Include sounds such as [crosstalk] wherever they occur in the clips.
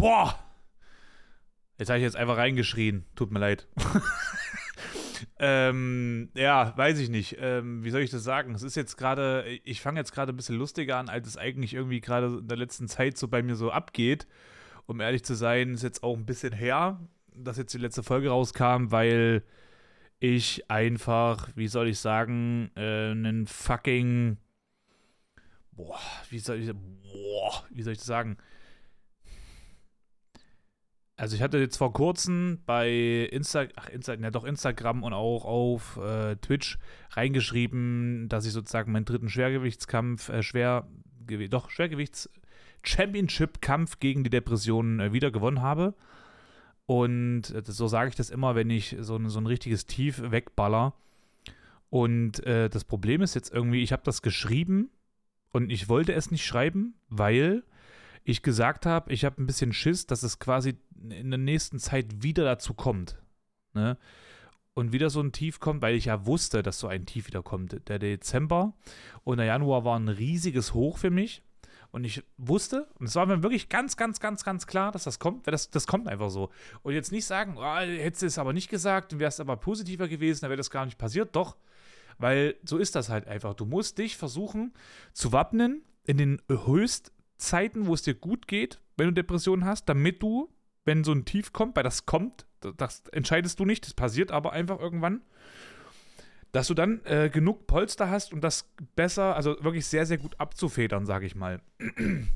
Boah! Jetzt habe ich jetzt einfach reingeschrien. Tut mir leid. [laughs] ähm, ja, weiß ich nicht. Ähm, wie soll ich das sagen? Es ist jetzt gerade, ich fange jetzt gerade ein bisschen lustiger an, als es eigentlich irgendwie gerade in der letzten Zeit so bei mir so abgeht. Um ehrlich zu sein, ist jetzt auch ein bisschen her, dass jetzt die letzte Folge rauskam, weil ich einfach, wie soll ich sagen, äh, einen fucking. Boah, wie soll ich, boah, wie soll ich das sagen? Also ich hatte jetzt vor kurzem bei Insta, ach Insta, ja doch Instagram und auch auf äh, Twitch reingeschrieben, dass ich sozusagen meinen dritten Schwergewichtskampf, äh, schwer, doch Schwergewichts Championship Kampf gegen die Depression äh, wieder gewonnen habe. Und äh, so sage ich das immer, wenn ich so, ein, so ein richtiges Tief wegballer. Und äh, das Problem ist jetzt irgendwie, ich habe das geschrieben und ich wollte es nicht schreiben, weil ich gesagt habe, ich habe ein bisschen Schiss, dass es quasi in der nächsten Zeit wieder dazu kommt. Ne? Und wieder so ein Tief kommt, weil ich ja wusste, dass so ein Tief wieder kommt. Der Dezember und der Januar war ein riesiges Hoch für mich. Und ich wusste, und es war mir wirklich ganz, ganz, ganz, ganz klar, dass das kommt, weil das, das kommt einfach so. Und jetzt nicht sagen, oh, hättest du es aber nicht gesagt, wäre es aber positiver gewesen, dann wäre das gar nicht passiert. Doch, weil so ist das halt einfach. Du musst dich versuchen zu wappnen in den Höchstzeiten, wo es dir gut geht, wenn du Depressionen hast, damit du wenn so ein Tief kommt, weil das kommt, das entscheidest du nicht, das passiert aber einfach irgendwann, dass du dann äh, genug Polster hast, um das besser, also wirklich sehr, sehr gut abzufedern, sage ich mal. [clears throat]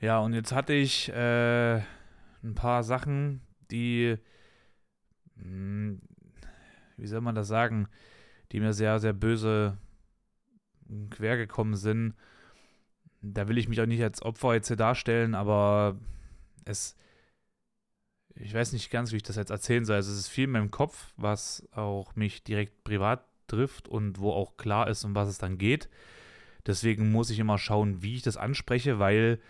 ja, und jetzt hatte ich äh, ein paar Sachen, die, mh, hm, wie soll man das sagen, die mir sehr, sehr böse quergekommen sind. Da will ich mich auch nicht als Opfer jetzt hier darstellen, aber es, ich weiß nicht ganz, wie ich das jetzt erzählen soll. Also es ist viel in meinem Kopf, was auch mich direkt privat trifft und wo auch klar ist, um was es dann geht. Deswegen muss ich immer schauen, wie ich das anspreche, weil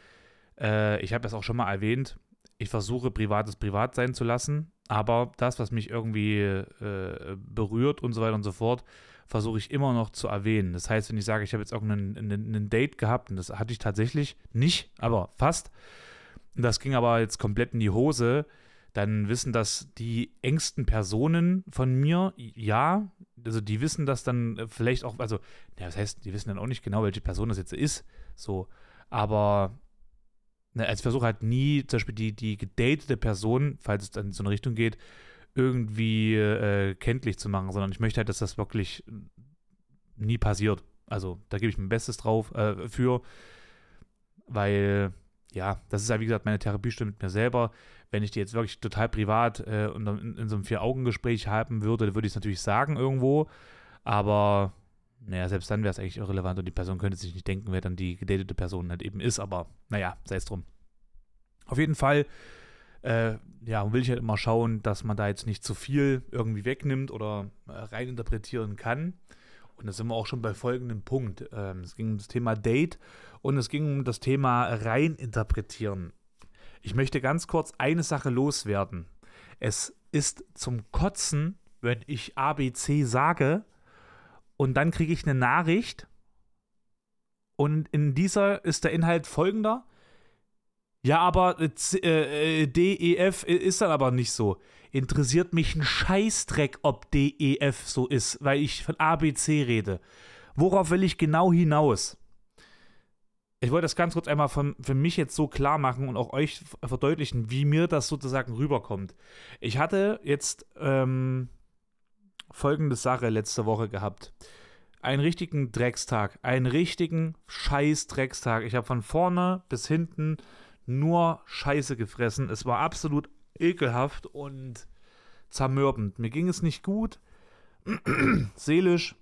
äh, ich habe das auch schon mal erwähnt, ich versuche Privates privat sein zu lassen, aber das, was mich irgendwie äh, berührt und so weiter und so fort, versuche ich immer noch zu erwähnen. Das heißt, wenn ich sage, ich habe jetzt irgendein Date gehabt, und das hatte ich tatsächlich nicht, aber fast, das ging aber jetzt komplett in die Hose, dann wissen das die engsten Personen von mir, ja, also die wissen das dann vielleicht auch, also, ja, das heißt, die wissen dann auch nicht genau, welche Person das jetzt ist, so, aber ne, als Versuch halt nie, zum Beispiel die, die gedatete Person, falls es dann in so eine Richtung geht, irgendwie äh, kenntlich zu machen, sondern ich möchte halt, dass das wirklich nie passiert. Also da gebe ich mein Bestes drauf äh, für, weil ja, das ist ja wie gesagt meine Therapiestunde mit mir selber. Wenn ich die jetzt wirklich total privat äh, in, in, in, so einem Vier-Augen-Gespräch haben würde, würde ich es natürlich sagen irgendwo. Aber naja, selbst dann wäre es eigentlich irrelevant und die Person könnte sich nicht denken, wer dann die gedatete Person halt eben ist. Aber naja, sei es drum. Auf jeden Fall, äh, ja, will ich halt immer schauen, dass man da jetzt nicht zu viel irgendwie wegnimmt oder äh, reininterpretieren kann. Und da sind wir auch schon bei folgendem Punkt. Ähm, es ging um das Thema Date und es ging um das Thema reininterpretieren. Ich möchte ganz kurz eine Sache loswerden. Es ist zum Kotzen, wenn ich ABC sage und dann kriege ich eine Nachricht und in dieser ist der Inhalt folgender. Ja, aber äh, DEF ist dann aber nicht so. Interessiert mich ein Scheißdreck, ob DEF so ist, weil ich von ABC rede. Worauf will ich genau hinaus? Ich wollte das ganz kurz einmal von, für mich jetzt so klar machen und auch euch verdeutlichen, wie mir das sozusagen rüberkommt. Ich hatte jetzt ähm, folgende Sache letzte Woche gehabt. Einen richtigen Dreckstag. Einen richtigen Scheiß-Dreckstag. Ich habe von vorne bis hinten nur Scheiße gefressen. Es war absolut ekelhaft und zermürbend. Mir ging es nicht gut, [clears throat] seelisch,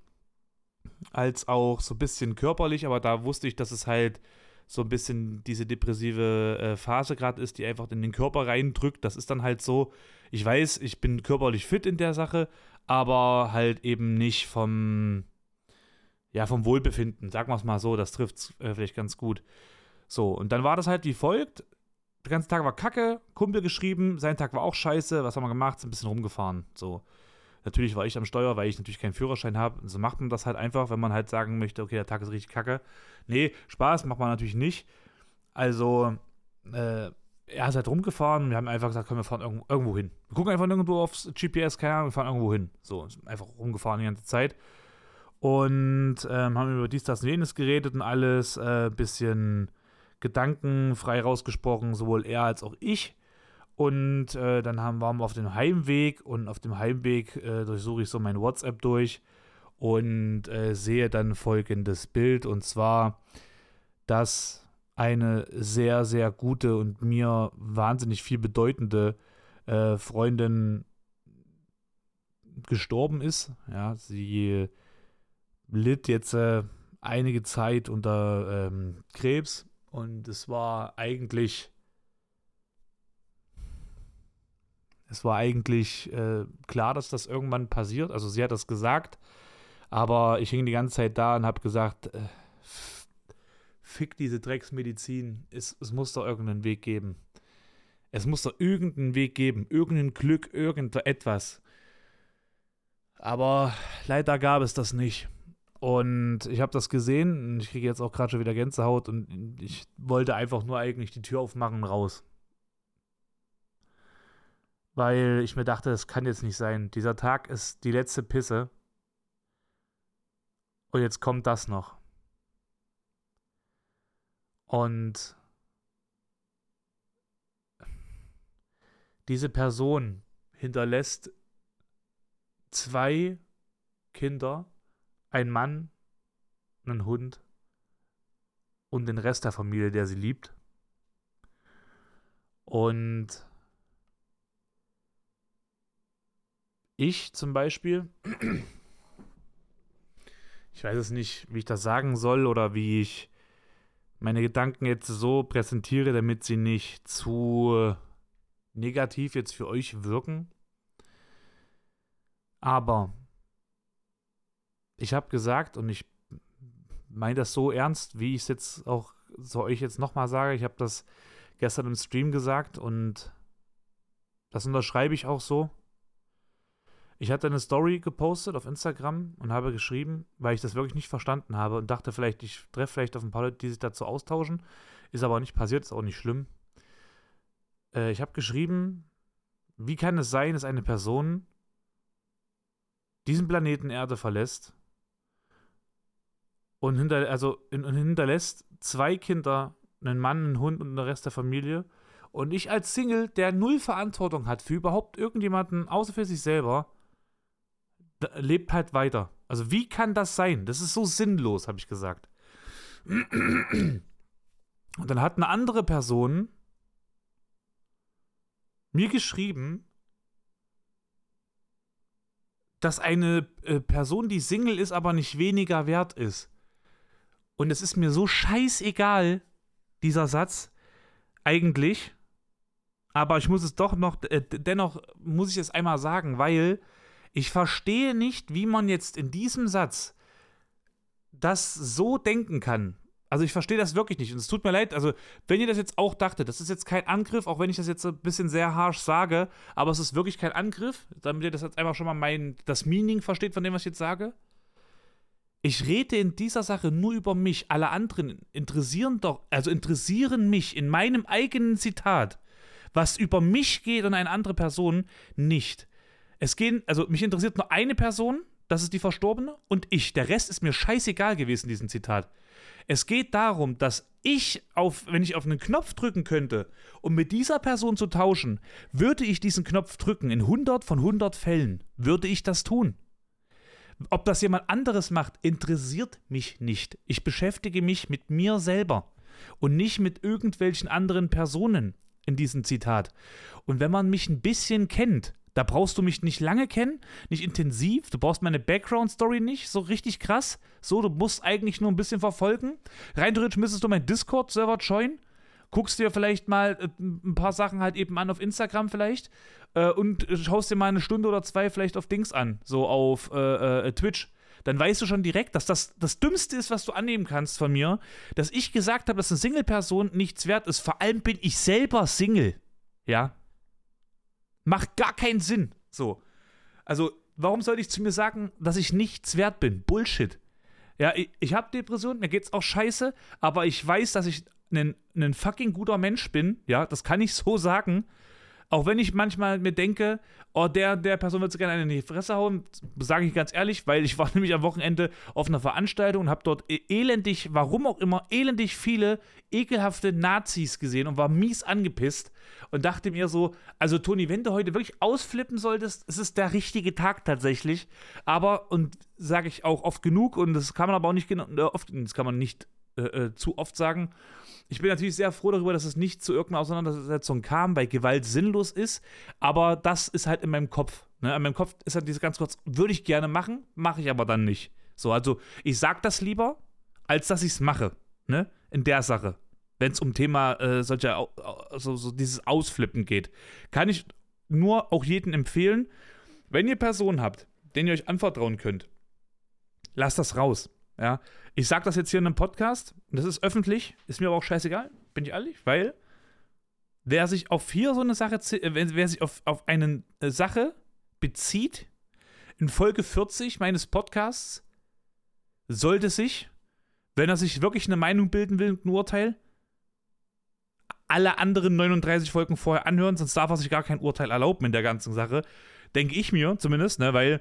als auch so ein bisschen körperlich, aber da wusste ich, dass es halt so ein bisschen diese depressive äh, Phase gerade ist, die einfach in den Körper reindrückt. Das ist dann halt so, ich weiß, ich bin körperlich fit in der Sache, aber halt eben nicht vom, ja, vom Wohlbefinden, sagen wir es mal so, das trifft es äh, vielleicht ganz gut. So, und dann war das halt wie folgt. Der ganze Tag war kacke, Kumpel geschrieben, sein Tag war auch scheiße. Was haben wir gemacht? Sind ein bisschen rumgefahren. So. Natürlich war ich am Steuer, weil ich natürlich keinen Führerschein habe. So macht man das halt einfach, wenn man halt sagen möchte, okay, der Tag ist richtig kacke. Nee, Spaß macht man natürlich nicht. Also äh, er ist halt rumgefahren. Wir haben einfach gesagt, komm, wir fahren irgendwo, irgendwo hin. Wir gucken einfach irgendwo aufs GPS, keine Ahnung, wir fahren irgendwo hin. So, einfach rumgefahren die ganze Zeit. Und ähm, haben über dies, das und jenes geredet und alles. Äh, bisschen Gedanken frei rausgesprochen, sowohl er als auch ich. Und äh, dann haben, waren wir auf dem Heimweg und auf dem Heimweg äh, durchsuche ich so mein WhatsApp durch und äh, sehe dann folgendes Bild und zwar, dass eine sehr, sehr gute und mir wahnsinnig viel bedeutende äh, Freundin gestorben ist. Ja, sie litt jetzt äh, einige Zeit unter ähm, Krebs und es war eigentlich es war eigentlich äh, klar, dass das irgendwann passiert. Also sie hat das gesagt, aber ich hing die ganze Zeit da und habe gesagt, äh, fick diese Drecksmedizin. Es, es muss doch irgendeinen Weg geben. Es muss doch irgendeinen Weg geben, irgendein Glück, irgendetwas. Aber leider gab es das nicht. Und ich habe das gesehen und ich kriege jetzt auch gerade schon wieder Gänsehaut und ich wollte einfach nur eigentlich die Tür aufmachen und raus weil ich mir dachte, das kann jetzt nicht sein. Dieser Tag ist die letzte Pisse. Und jetzt kommt das noch. Und diese Person hinterlässt zwei Kinder, ein Mann, einen Hund und den Rest der Familie, der sie liebt. Und ich zum Beispiel, ich weiß es nicht, wie ich das sagen soll oder wie ich meine Gedanken jetzt so präsentiere, damit sie nicht zu negativ jetzt für euch wirken. Aber ich habe gesagt und ich meine das so ernst, wie ich es jetzt auch so euch jetzt nochmal sage. Ich habe das gestern im Stream gesagt und das unterschreibe ich auch so. Ich hatte eine Story gepostet auf Instagram und habe geschrieben, weil ich das wirklich nicht verstanden habe und dachte vielleicht, ich treffe vielleicht auf ein paar Leute, die sich dazu austauschen. Ist aber nicht passiert, ist auch nicht schlimm. Äh, ich habe geschrieben, wie kann es sein, dass eine Person diesen Planeten Erde verlässt und, hinter, also, und hinterlässt zwei Kinder, einen Mann, einen Hund und den Rest der Familie. Und ich als Single, der null Verantwortung hat für überhaupt irgendjemanden, außer für sich selber, lebt halt weiter. Also wie kann das sein? Das ist so sinnlos, habe ich gesagt. Und dann hat eine andere Person mir geschrieben, dass eine äh, Person, die Single ist, aber nicht weniger wert ist. Und es ist mir so scheißegal, dieser Satz, eigentlich. Aber ich muss es doch noch, äh, dennoch muss ich es einmal sagen, weil ich verstehe nicht, wie man jetzt in diesem Satz das so denken kann. Also ich verstehe das wirklich nicht. Und es tut mir leid, also wenn ihr das jetzt auch dachtet, das ist jetzt kein Angriff, auch wenn ich das jetzt ein bisschen sehr harsh sage, aber es ist wirklich kein Angriff, damit ihr das jetzt einfach schon mal mein, das Meaning versteht von dem, was ich jetzt sage. Ich rede in dieser Sache nur über mich. Alle anderen interessieren doch, also interessieren mich in meinem eigenen Zitat, was über mich geht und eine andere Person nicht. Es gehen, also mich interessiert nur eine Person, das ist die Verstorbene, und ich. Der Rest ist mir scheißegal gewesen, diesen Zitat. Es geht darum, dass ich auf, wenn ich auf einen Knopf drücken könnte, um mit dieser Person zu tauschen, würde ich diesen Knopf drücken in 100 von 100 Fällen, würde ich das tun. Ob das jemand anderes macht, interessiert mich nicht. Ich beschäftige mich mit mir selber und nicht mit irgendwelchen anderen Personen in diesem Zitat. Und wenn man mich ein bisschen kennt, da brauchst du mich nicht lange kennen, nicht intensiv. Du brauchst meine Background-Story nicht so richtig krass. So, du musst eigentlich nur ein bisschen verfolgen. Rein theoretisch müsstest du meinen Discord-Server joinen. Guckst dir vielleicht mal äh, ein paar Sachen halt eben an auf Instagram vielleicht. Äh, und schaust dir mal eine Stunde oder zwei vielleicht auf Dings an. So auf äh, äh, Twitch dann weißt du schon direkt, dass das das Dümmste ist, was du annehmen kannst von mir, dass ich gesagt habe, dass eine Single-Person nichts wert ist. Vor allem bin ich selber Single. Ja, Macht gar keinen Sinn. So. Also, warum soll ich zu mir sagen, dass ich nichts wert bin? Bullshit. Ja, ich, ich habe Depressionen, mir geht's auch scheiße, aber ich weiß, dass ich ein, ein fucking guter Mensch bin, ja, das kann ich so sagen. Auch wenn ich manchmal mir denke, oh, der, der Person wird so gerne eine in die Fresse hauen, sage ich ganz ehrlich, weil ich war [laughs] nämlich am Wochenende auf einer Veranstaltung und habe dort e-, elendig, warum auch immer, elendig viele ekelhafte Nazis gesehen und war mies angepisst und dachte mir so, also Toni, wenn du heute wirklich ausflippen solltest, es ist der richtige Tag tatsächlich. Aber, und sage ich auch oft genug, und das kann man aber auch nicht äh, oft, das kann man nicht äh, äh, zu oft sagen, ich bin natürlich sehr froh darüber, dass es nicht zu irgendeiner Auseinandersetzung kam, weil Gewalt sinnlos ist. Aber das ist halt in meinem Kopf. Ne? In meinem Kopf ist halt dieses ganz kurz, würde ich gerne machen, mache ich aber dann nicht. So, also ich sage das lieber, als dass ich es mache. Ne? In der Sache. Wenn es um Thema äh, solcher, also so dieses Ausflippen geht. Kann ich nur auch jedem empfehlen, wenn ihr Personen habt, denen ihr euch anvertrauen könnt, lasst das raus. Ja, ich sage das jetzt hier in einem Podcast, das ist öffentlich, ist mir aber auch scheißegal, bin ich ehrlich, weil wer sich auf hier so eine Sache, äh, wer sich auf, auf eine äh, Sache bezieht, in Folge 40 meines Podcasts, sollte sich, wenn er sich wirklich eine Meinung bilden will, ein Urteil, alle anderen 39 Folgen vorher anhören, sonst darf er sich gar kein Urteil erlauben in der ganzen Sache. Denke ich mir zumindest, ne, weil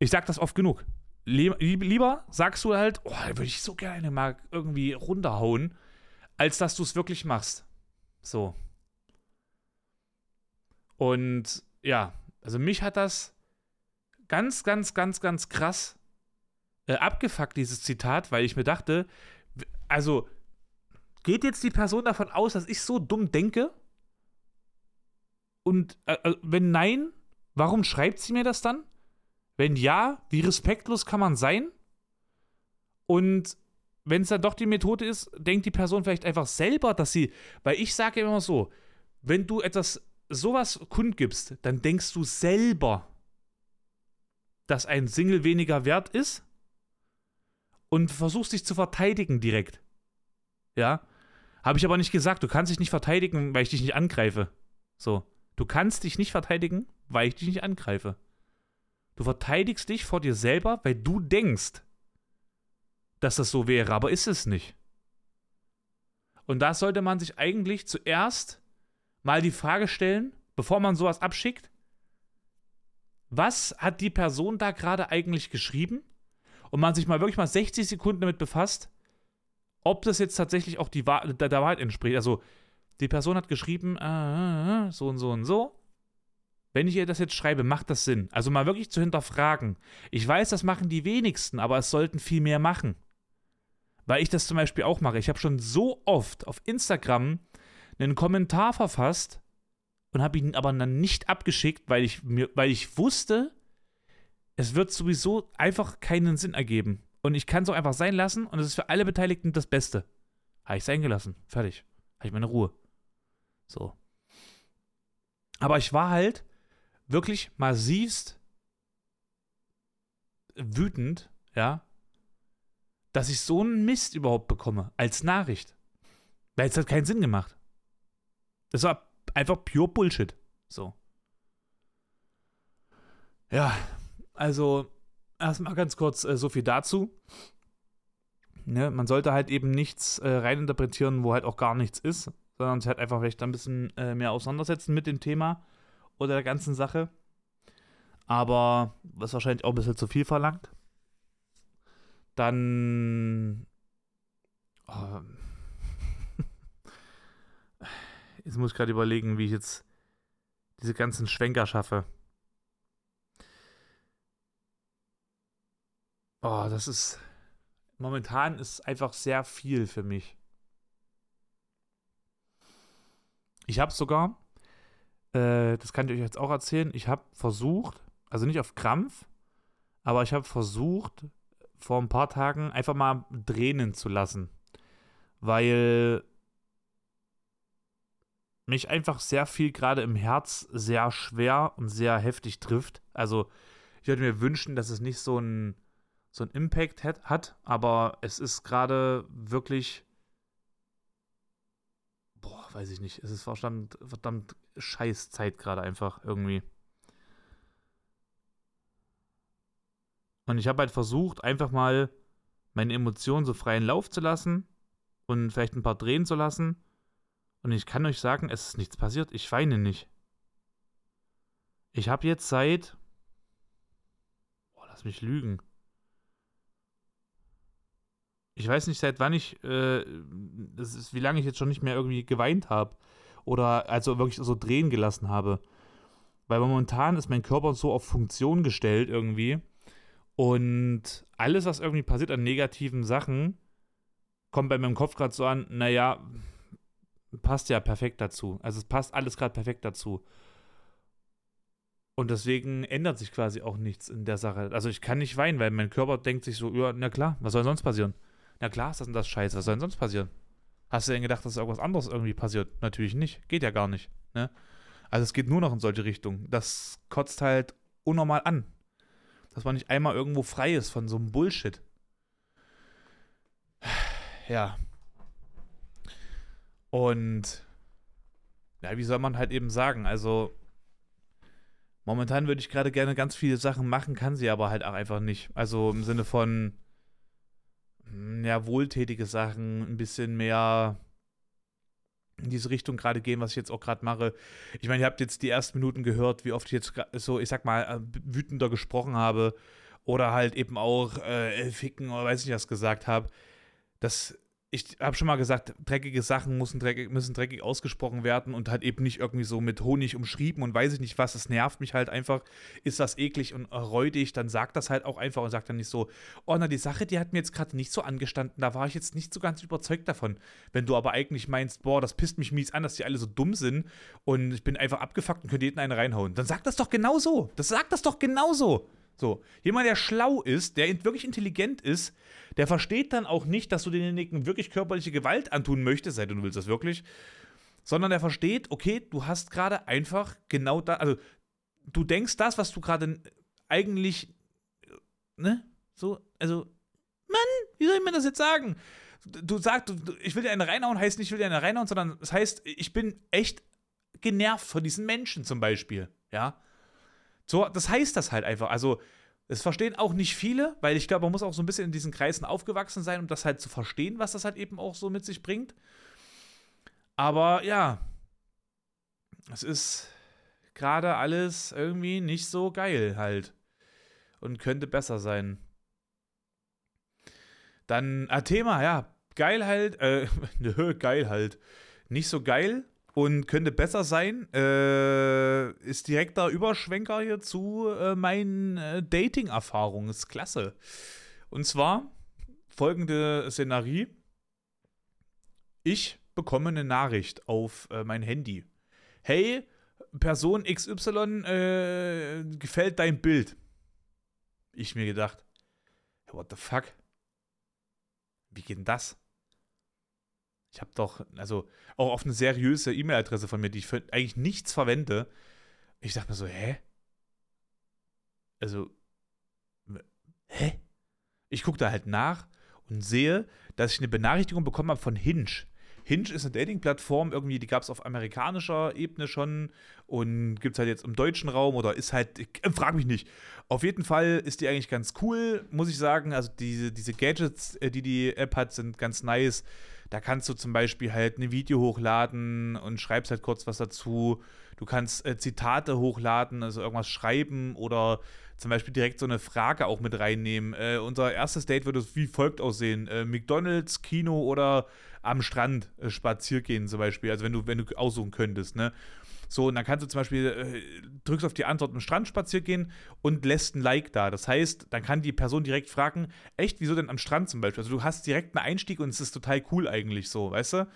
ich sag das oft genug lieber sagst du halt, oh, da würde ich so gerne mal irgendwie runterhauen, als dass du es wirklich machst. So. Und ja, also mich hat das ganz, ganz, ganz, ganz krass äh, abgefuckt, dieses Zitat, weil ich mir dachte, also geht jetzt die Person davon aus, dass ich so dumm denke? Und äh, äh wenn nein, warum schreibt sie mir das dann? Wenn ja, wie respektlos kann man sein? Und wenn es dann doch die Methode ist, denkt die Person vielleicht einfach selber, dass sie, weil ich sage immer so, wenn du etwas sowas kundgibst, dann denkst du selber, dass ein Single weniger wert ist und versuchst dich zu verteidigen direkt. Ja? Habe ich aber nicht gesagt, du kannst dich nicht verteidigen, weil ich dich nicht angreife. So. Du kannst dich nicht verteidigen, weil ich dich nicht angreife. Du verteidigst dich vor dir selber, weil du denkst, dass das so wäre, aber ist es nicht. Und da sollte man sich eigentlich zuerst mal die Frage stellen, bevor man sowas abschickt, was hat die Person da gerade eigentlich geschrieben? Und man sich mal wirklich mal 60 Sekunden damit befasst, ob das jetzt tatsächlich auch die Wahr der, der Wahrheit entspricht. Also, die Person hat geschrieben, äh, so und so und so wenn ich ihr das jetzt schreibe, macht das Sinn? Also mal wirklich zu hinterfragen. Ich weiß, das machen die wenigsten, aber es sollten viel mehr machen. Weil ich das zum Beispiel auch mache. Ich habe schon so oft auf Instagram einen Kommentar verfasst und habe ihn aber dann nicht abgeschickt, weil ich, mir, weil ich wusste, es wird sowieso einfach keinen Sinn ergeben. Und ich kann es auch einfach sein lassen und es ist für alle Beteiligten das Beste. Habe ich es eingelassen. Fertig. Habe ich meine Ruhe. So. Aber ich war halt wirklich massivst wütend, ja, dass ich so einen Mist überhaupt bekomme als Nachricht. Weil es hat keinen Sinn gemacht. Das war einfach pure Bullshit. So. Ja, also erstmal ganz kurz äh, so viel dazu. Ne, man sollte halt eben nichts äh, reininterpretieren, wo halt auch gar nichts ist, sondern sich halt einfach vielleicht ein bisschen äh, mehr auseinandersetzen mit dem Thema oder der ganzen Sache. Aber was wahrscheinlich auch ein bisschen zu viel verlangt. Dann. Oh, [laughs] jetzt muss ich gerade überlegen, wie ich jetzt diese ganzen Schwenker schaffe. Oh, das ist. Momentan ist einfach sehr viel für mich. Ich habe sogar äh, das kann ich euch jetzt auch erzählen, ich habe versucht, also nicht auf Krampf, aber ich habe versucht, vor ein paar Tagen einfach mal drehen zu lassen. Weil mich einfach sehr viel gerade im Herz sehr schwer und sehr heftig trifft. Also ich würde mir wünschen, dass es nicht so ein so ein Impact hat, aber es ist gerade wirklich weiß ich nicht, es ist verdammt, verdammt scheiß Zeit gerade einfach irgendwie. Und ich habe halt versucht, einfach mal meine Emotionen so freien Lauf zu lassen und vielleicht ein paar drehen zu lassen. Und ich kann euch sagen, es ist nichts passiert. Ich weine nicht. Ich habe jetzt seit. Boah, lass mich lügen. Ich weiß nicht, seit wann ich. Äh, das ist, wie lange ich jetzt schon nicht mehr irgendwie geweint habe. Oder also wirklich so drehen gelassen habe. Weil momentan ist mein Körper so auf Funktion gestellt irgendwie. Und alles, was irgendwie passiert an negativen Sachen, kommt bei meinem Kopf gerade so an, naja, passt ja perfekt dazu. Also es passt alles gerade perfekt dazu. Und deswegen ändert sich quasi auch nichts in der Sache. Also ich kann nicht weinen, weil mein Körper denkt sich so, ja, na klar, was soll sonst passieren? Na klar ist das und das Scheiße, was soll denn sonst passieren? Hast du denn gedacht, dass irgendwas anderes irgendwie passiert? Natürlich nicht. Geht ja gar nicht. Ne? Also es geht nur noch in solche Richtungen. Das kotzt halt unnormal an. Dass man nicht einmal irgendwo frei ist von so einem Bullshit. [sighs] Ja. Und ja, wie soll man halt eben sagen? Also momentan würde ich gerade gerne ganz viele Sachen machen, kann sie aber halt auch einfach nicht. Also im Sinne von ja, wohltätige Sachen, ein bisschen mehr in diese Richtung gerade gehen, was ich jetzt auch gerade mache. Ich meine, ihr habt jetzt die ersten Minuten gehört, wie oft ich jetzt so, ich sag mal, äh, wütender gesprochen habe oder halt eben auch äh, ficken oder weiß nicht was gesagt habe. Das ich habe schon mal gesagt, dreckige Sachen müssen dreckig, müssen dreckig ausgesprochen werden und halt eben nicht irgendwie so mit Honig umschrieben und weiß ich nicht was. Es nervt mich halt einfach. Ist das eklig und räudig, dann sagt das halt auch einfach und sagt dann nicht so, oh na, die Sache, die hat mir jetzt gerade nicht so angestanden, da war ich jetzt nicht so ganz überzeugt davon. Wenn du aber eigentlich meinst, boah, das pisst mich mies an, dass die alle so dumm sind und ich bin einfach abgefuckt und könnte jeden einen reinhauen, dann sag das doch genauso. Das sagt das doch genauso. So, jemand, der schlau ist, der wirklich intelligent ist, der versteht dann auch nicht, dass du denjenigen wirklich körperliche Gewalt antun möchtest, sei du willst das wirklich, sondern der versteht, okay, du hast gerade einfach genau da, also du denkst das, was du gerade eigentlich, ne, so, also, Mann, wie soll ich mir das jetzt sagen? Du sagst, ich will dir eine reinhauen, heißt nicht, ich will dir eine reinhauen, sondern es das heißt, ich bin echt genervt von diesen Menschen zum Beispiel, ja. So, das heißt das halt einfach. Also, es verstehen auch nicht viele, weil ich glaube, man muss auch so ein bisschen in diesen Kreisen aufgewachsen sein, um das halt zu verstehen, was das halt eben auch so mit sich bringt. Aber ja, es ist gerade alles irgendwie nicht so geil halt. Und könnte besser sein. Dann, ah, Thema, ja, geil halt, äh, [laughs] nö, geil halt. Nicht so geil, und könnte besser sein. Äh, ist direkter Überschwenker hier zu äh, meinen äh, Dating-Erfahrungen. Ist klasse. Und zwar folgende Szenerie. Ich bekomme eine Nachricht auf äh, mein Handy. Hey, Person XY, äh, gefällt dein Bild? Ich mir gedacht, what the fuck? Wie geht denn das? Ich habe doch, also auch auf eine seriöse E-Mail-Adresse von mir, die ich für eigentlich nichts verwende. Ich dachte mir so, hä? Also, hä? Ich gucke da halt nach und sehe, dass ich eine Benachrichtigung bekommen habe von Hinge. Hinge ist eine Dating-Plattform, irgendwie, die gab es auf amerikanischer Ebene schon und gibt es halt jetzt im deutschen Raum oder ist halt, ich, äh, frag mich nicht. Auf jeden Fall ist die eigentlich ganz cool, muss ich sagen. Also diese, diese Gadgets, äh, die die App hat, sind ganz nice. Da kannst du zum Beispiel halt ein Video hochladen und schreibst halt kurz was dazu. Du kannst äh, Zitate hochladen, also irgendwas schreiben oder zum Beispiel direkt so eine Frage auch mit reinnehmen. Äh, unser erstes Date würde wie folgt aussehen: äh, McDonalds, Kino oder am Strand äh, spazieren gehen zum Beispiel. Also wenn du, wenn du aussuchen könntest, ne? So, und dann kannst du zum Beispiel, äh, drückst auf die Antwort am Strand spazieren gehen und lässt ein Like da. Das heißt, dann kann die Person direkt fragen, echt, wieso denn am Strand zum Beispiel? Also du hast direkt einen Einstieg und es ist total cool eigentlich so, weißt du?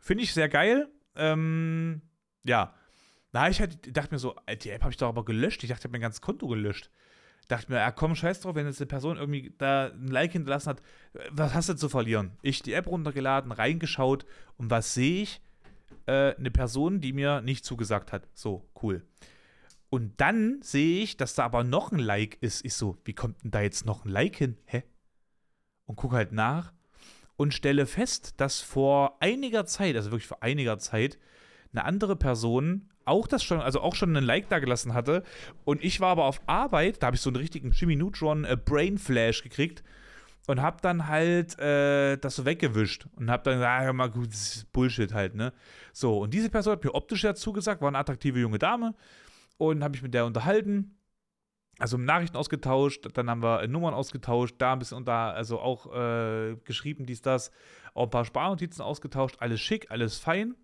Finde ich sehr geil. Ähm, ja. Na, ich halt, dachte mir so, die App habe ich doch aber gelöscht. Ich dachte, ich habe mein ganzes Konto gelöscht. Dachte mir, ja komm, scheiß drauf, wenn jetzt eine Person irgendwie da ein Like hinterlassen hat, was hast du zu verlieren? Ich die App runtergeladen, reingeschaut und was sehe ich? Äh, eine Person, die mir nicht zugesagt hat. So, cool. Und dann sehe ich, dass da aber noch ein Like ist. Ich so, wie kommt denn da jetzt noch ein Like hin? Hä? Und gucke halt nach und stelle fest, dass vor einiger Zeit, also wirklich vor einiger Zeit, eine andere Person auch das schon, also auch schon einen Like da gelassen hatte. Und ich war aber auf Arbeit, da habe ich so einen richtigen Jimmy Neutron äh, Brain Flash gekriegt und habe dann halt äh, das so weggewischt und habe dann gesagt, ah, mal gut, das ist Bullshit halt, ne? So, und diese Person hat mir optisch dazu gesagt, war eine attraktive junge Dame und habe mich mit der unterhalten. Also Nachrichten ausgetauscht, dann haben wir Nummern ausgetauscht, da ein bisschen unter, also auch äh, geschrieben, dies, das, auch ein paar Sparnotizen ausgetauscht, alles schick, alles fein.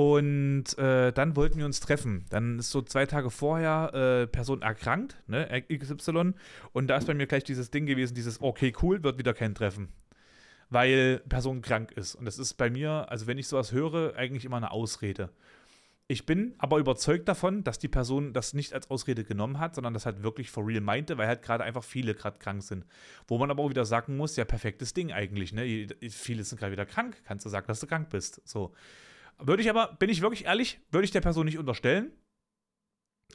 Und äh, dann wollten wir uns treffen. Dann ist so zwei Tage vorher äh, Person erkrankt, ne, XY. Und da ist bei mir gleich dieses Ding gewesen, dieses, okay, cool, wird wieder kein Treffen. Weil Person krank ist. Und das ist bei mir, also wenn ich sowas höre, eigentlich immer eine Ausrede. Ich bin aber überzeugt davon, dass die Person das nicht als Ausrede genommen hat, sondern das halt wirklich for real meinte, weil halt gerade einfach viele gerade krank sind. Wo man aber auch wieder sagen muss, ja, perfektes Ding eigentlich, ne? Viele sind gerade wieder krank, kannst du sagen, dass du krank bist. So. Würde ich aber, bin ich wirklich ehrlich, würde ich der Person nicht unterstellen.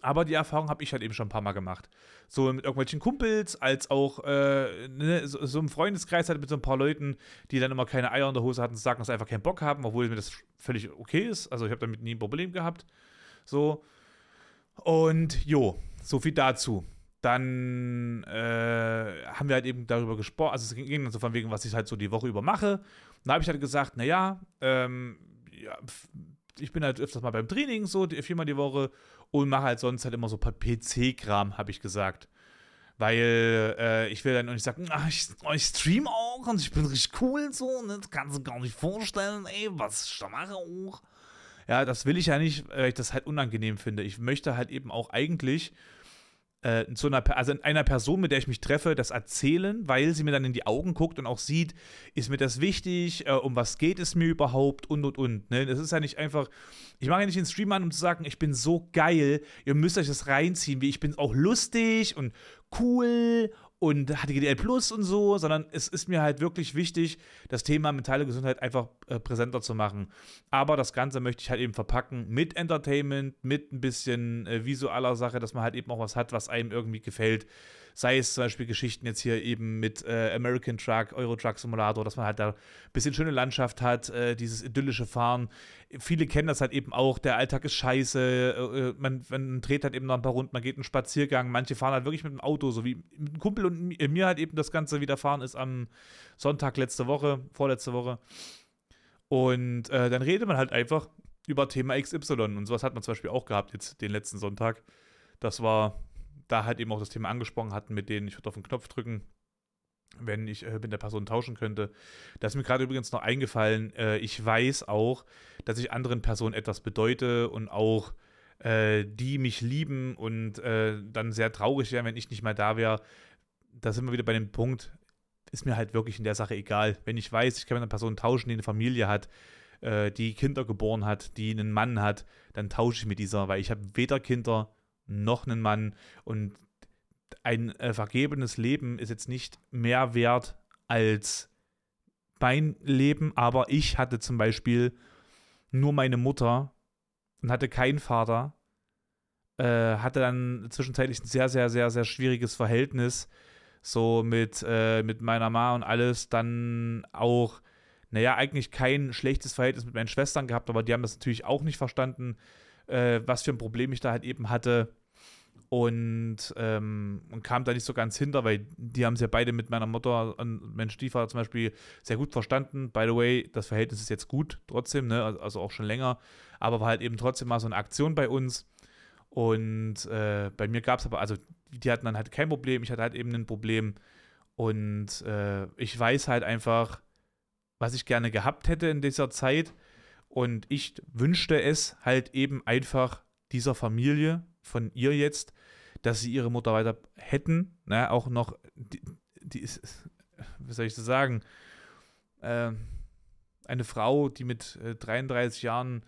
Aber die Erfahrung habe ich halt eben schon ein paar Mal gemacht. So mit irgendwelchen Kumpels, als auch äh, ne, so, so, im Freundeskreis halt mit so ein paar Leuten, die dann immer keine Eier in der Hose hatten, sagen, dass sie einfach keinen Bock haben, obwohl mir das völlig okay ist. Also ich habe damit nie ein Problem gehabt. So. Und jo, so viel dazu. Dann äh, haben wir halt eben darüber gesprochen, also es ging dann so von wegen, was ich halt so die Woche über mache. Und da habe ich halt gesagt, naja, ähm, ja, ich bin halt öfters mal beim Training, so viermal die Woche und mache halt sonst halt immer so PC-Kram, habe ich gesagt. Weil äh, ich will dann nicht sagen, ach, ich, oh, ich stream auch und ich bin richtig cool so, ne? das kannst du gar nicht vorstellen, ey, was ich da mache auch. Ja, das will ich ja nicht, weil ich das halt unangenehm finde. Ich möchte halt eben auch eigentlich äh, zu einer, also einer Person, mit der ich mich treffe, das erzählen, weil sie mir dann in die Augen guckt und auch sieht, ist mir das wichtig, äh, um was geht es mir überhaupt und und und. Ne? Das ist ja nicht einfach, ich mache ja nicht den Stream an, um zu sagen, ich bin so geil, ihr müsst euch das reinziehen, wie ich bin auch lustig und cool und HDGDL Plus und so, sondern es ist mir halt wirklich wichtig, das Thema mentale Gesundheit einfach äh, präsenter zu machen. Aber das Ganze möchte ich halt eben verpacken mit Entertainment, mit ein bisschen äh, visueller Sache, dass man halt eben auch was hat, was einem irgendwie gefällt sei es zum Beispiel Geschichten jetzt hier eben mit äh, American Truck, Euro Truck Simulator, dass man halt da ein bisschen schöne Landschaft hat, äh, dieses idyllische Fahren. Viele kennen das halt eben auch, der Alltag ist scheiße, äh, äh man, man dreht halt eben noch ein paar Runden, man geht einen Spaziergang, manche fahren halt wirklich mit dem Auto, so wie mit einem Kumpel und mir halt eben das Ganze widerfahren ist am Sonntag letzte Woche, vorletzte Woche. Und äh, dann redet man halt einfach über Thema XY. Und sowas hat man zum Beispiel auch gehabt jetzt den letzten Sonntag. Das war da halt eben auch das Thema angesprochen hatten, mit denen ich würde auf den Knopf drücken, wenn ich äh, mit der Person tauschen könnte. Da ist mir gerade übrigens noch eingefallen, äh, ich weiß auch, dass ich anderen Personen etwas bedeute und auch äh, die mich lieben und äh, dann sehr traurig wären, wenn ich nicht mal da wäre. Da sind wir wieder bei dem Punkt, ist mir halt wirklich in der Sache egal. Wenn ich weiß, ich kann mit einer Person tauschen, die eine Familie hat, äh, die Kinder geboren hat, die einen Mann hat, dann tausche ich mit dieser, weil ich habe weder Kinder noch einen Mann. Und ein äh, vergebenes Leben ist jetzt nicht mehr wert als mein Leben, aber ich hatte zum Beispiel nur meine Mutter und hatte keinen Vater. Äh, hatte dann zwischenzeitlich ein sehr, sehr, sehr, sehr schwieriges Verhältnis so mit, äh, mit meiner Ma und alles. Dann auch, naja, eigentlich kein schlechtes Verhältnis mit meinen Schwestern gehabt, aber die haben das natürlich auch nicht verstanden äh, was für ein Problem ich da halt eben hatte. Und, ähm, und kam da nicht so ganz hinter, weil die haben es ja beide mit meiner Mutter und meinem Stiefvater zum Beispiel sehr gut verstanden. By the way, das Verhältnis ist jetzt gut trotzdem, ne? also, auch schon länger, aber war halt eben trotzdem mal so eine Aktion bei uns. Und äh, bei mir gab es aber, also die hatten dann halt kein Problem, ich hatte halt eben ein Problem. Und äh, ich weiß halt einfach, was ich gerne gehabt hätte in dieser Zeit. Und ich wünschte es halt eben einfach dieser Familie von ihr jetzt, dass sie ihre Mutter weiter hätten. Ne? Auch noch, die, die ist, wie soll ich das sagen, äh, eine Frau, die mit äh, 33 Jahren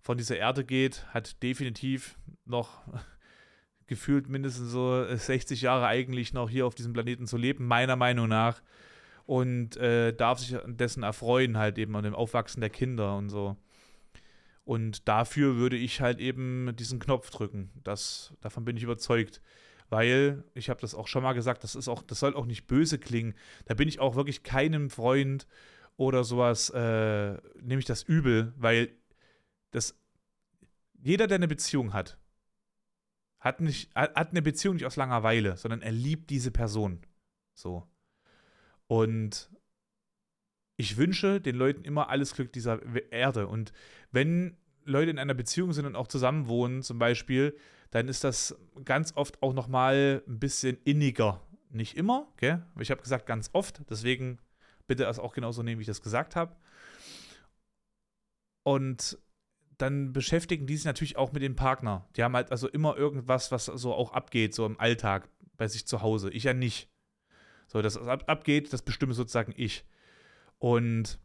von dieser Erde geht, hat definitiv noch [laughs] gefühlt mindestens so 60 Jahre eigentlich noch hier auf diesem Planeten zu leben, meiner Meinung nach. Und äh, darf sich dessen erfreuen, halt eben an dem Aufwachsen der Kinder und so. Und dafür würde ich halt eben diesen Knopf drücken. Das, davon bin ich überzeugt. Weil, ich habe das auch schon mal gesagt, das ist auch, das soll auch nicht böse klingen. Da bin ich auch wirklich keinem Freund oder sowas, äh, nehme ich das übel, weil das jeder, der eine Beziehung hat, hat, nicht, hat eine Beziehung nicht aus Langeweile, sondern er liebt diese Person. So. Und ich wünsche den Leuten immer alles Glück dieser Erde. Und wenn Leute in einer Beziehung sind und auch zusammen wohnen, zum Beispiel, dann ist das ganz oft auch nochmal ein bisschen inniger. Nicht immer, gell? Ich habe gesagt, ganz oft. Deswegen bitte das auch genauso nehmen, wie ich das gesagt habe. Und dann beschäftigen die sich natürlich auch mit dem Partner. Die haben halt also immer irgendwas, was so auch abgeht, so im Alltag bei sich zu Hause. Ich ja nicht. So, das ab, abgeht, das bestimme sozusagen ich. Und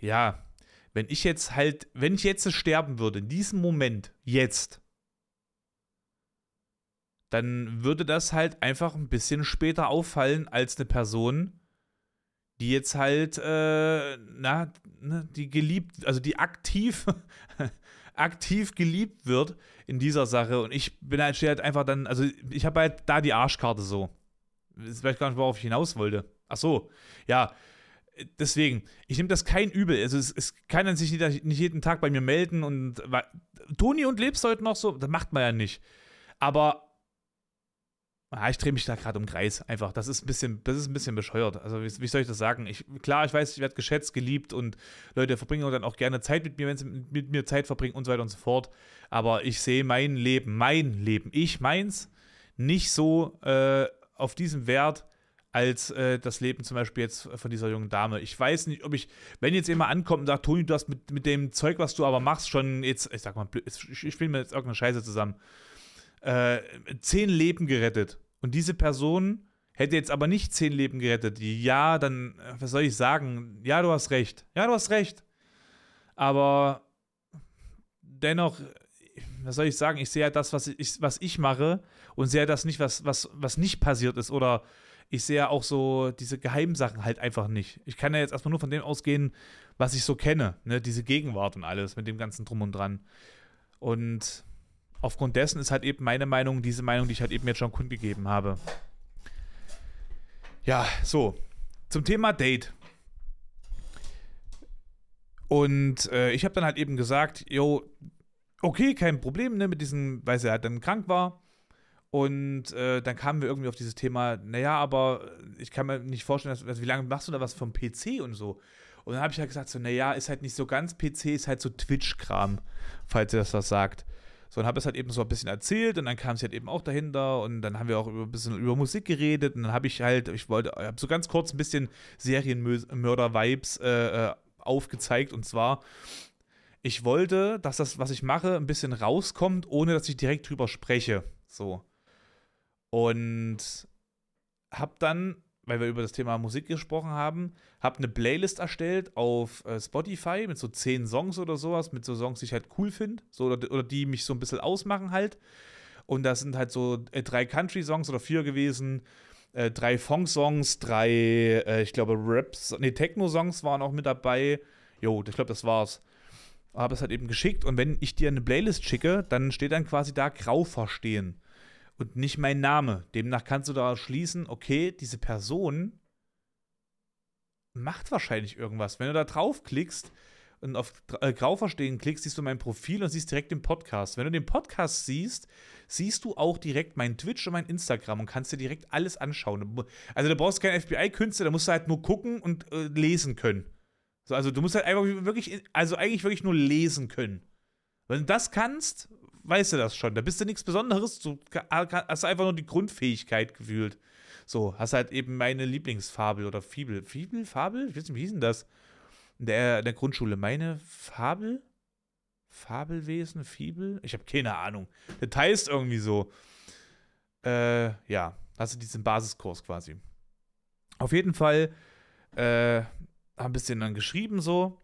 ja, wenn ich jetzt halt, wenn ich jetzt sterben würde, in diesem Moment, jetzt, dann würde das halt einfach ein bisschen später auffallen als eine Person, die jetzt halt, äh, na, ne, die geliebt, also die aktiv, [laughs] aktiv geliebt wird in dieser Sache. Und ich bin halt, halt einfach dann, also ich habe halt da die Arschkarte so. Ich weiß gar nicht, worauf ich hinaus wollte. Ach so, ja. Deswegen, ich nehme das kein Übel. Also es, es kann dann sich nicht, nicht jeden Tag bei mir melden und Toni und lebst heute noch so, das macht man ja nicht. Aber Ah, ich drehe mich da gerade um Kreis, einfach. Das ist ein bisschen, das ist ein bisschen bescheuert. Also, wie, wie soll ich das sagen? Ich, klar, ich weiß, ich werde geschätzt, geliebt und Leute verbringen dann auch gerne Zeit mit mir, wenn sie mit mir Zeit verbringen und so weiter und so fort. Aber ich sehe mein Leben, mein Leben, ich meins, nicht so äh, auf diesem Wert als äh, das Leben zum Beispiel jetzt von dieser jungen Dame. Ich weiß nicht, ob ich, wenn jetzt jemand ankommt und sagt, Toni, du hast mit, mit dem Zeug, was du aber machst, schon jetzt, ich sag mal, ich, spiele mir jetzt irgendeine Scheiße zusammen äh, zehn Leben gerettet. Und diese Person hätte jetzt aber nicht zehn Leben gerettet. Ja, dann, äh, was soll ich sagen? Ja, du hast recht. Ja, du hast recht. Aber dennoch, was soll ich sagen? Ich sehe ja das, was ich, was ich mache und sehe das nicht, was, was, was nicht passiert ist. Oder ich sehe ja auch so diese Geheimsachen halt einfach nicht. Ich kann ja jetzt erstmal nur von dem ausgehen, was ich so kenne. Ne? Diese Gegenwart und alles mit dem ganzen Drum und Dran. Und aufgrund dessen ist halt eben meine Meinung diese Meinung, die ich halt eben jetzt schon kundgegeben habe. Ja, so. Zum Thema Date. Und äh, ich habe dann halt eben gesagt, jo, okay, kein Problem, ne, mit diesem, weil sie halt dann krank war. Und äh, dann kamen wir irgendwie auf dieses Thema, naja, aber ich kann mir nicht vorstellen, dass, also wie lange machst du da was vom PC und so? Und dann habe ich halt gesagt, so, naja, ist halt nicht so ganz PC, ist halt so Twitch-Kram, falls ihr das was sagt. So, und habe es halt eben so ein bisschen erzählt und dann kam es halt eben auch dahinter und dann haben wir auch über, ein bisschen über Musik geredet und dann habe ich halt, ich wollte, ich habe so ganz kurz ein bisschen Serienmörder-Vibes äh, äh, aufgezeigt und zwar, ich wollte, dass das, was ich mache, ein bisschen rauskommt, ohne dass ich direkt drüber spreche. So. Und habe dann weil wir über das Thema Musik gesprochen haben, habe eine Playlist erstellt auf äh, Spotify mit so zehn Songs oder sowas, mit so Songs, die ich halt cool finde, so, oder, oder, die mich so ein bisschen ausmachen halt. Und das sind halt so äh, drei Country-Songs oder vier gewesen, äh, drei Funk-Songs, drei, äh, ich glaube, Raps, nee, Techno-Songs waren auch mit dabei. Jo, ich glaube, das war's. Habe es halt eben geschickt und wenn ich dir eine Playlist schicke, dann steht dann quasi da grau verstehen und nicht mein Name. Demnach kannst du daraus schließen, okay, diese Person macht wahrscheinlich irgendwas. Wenn du da draufklickst und auf äh, Grau verstehen klickst, siehst du mein Profil und siehst direkt den Podcast. Wenn du den Podcast siehst, siehst du auch direkt mein Twitch und mein Instagram und kannst dir direkt alles anschauen. Also da brauchst du keinen FBI-Künstler, da musst du halt nur gucken und äh, lesen können. So, also du musst halt einfach wirklich, also eigentlich wirklich nur lesen können. Wenn du das kannst, weißt du das schon. Da bist du nichts Besonderes. Du hast einfach nur die Grundfähigkeit gefühlt. So, hast halt eben meine Lieblingsfabel oder Fibel. Fibel? Fabel? Ich weiß nicht, wie hieß denn das? In der, der Grundschule. Meine Fabel? Fabelwesen? Fibel? Ich habe keine Ahnung. Heißt irgendwie so. Äh, ja, hast du diesen Basiskurs quasi. Auf jeden Fall äh, ein bisschen dann geschrieben so.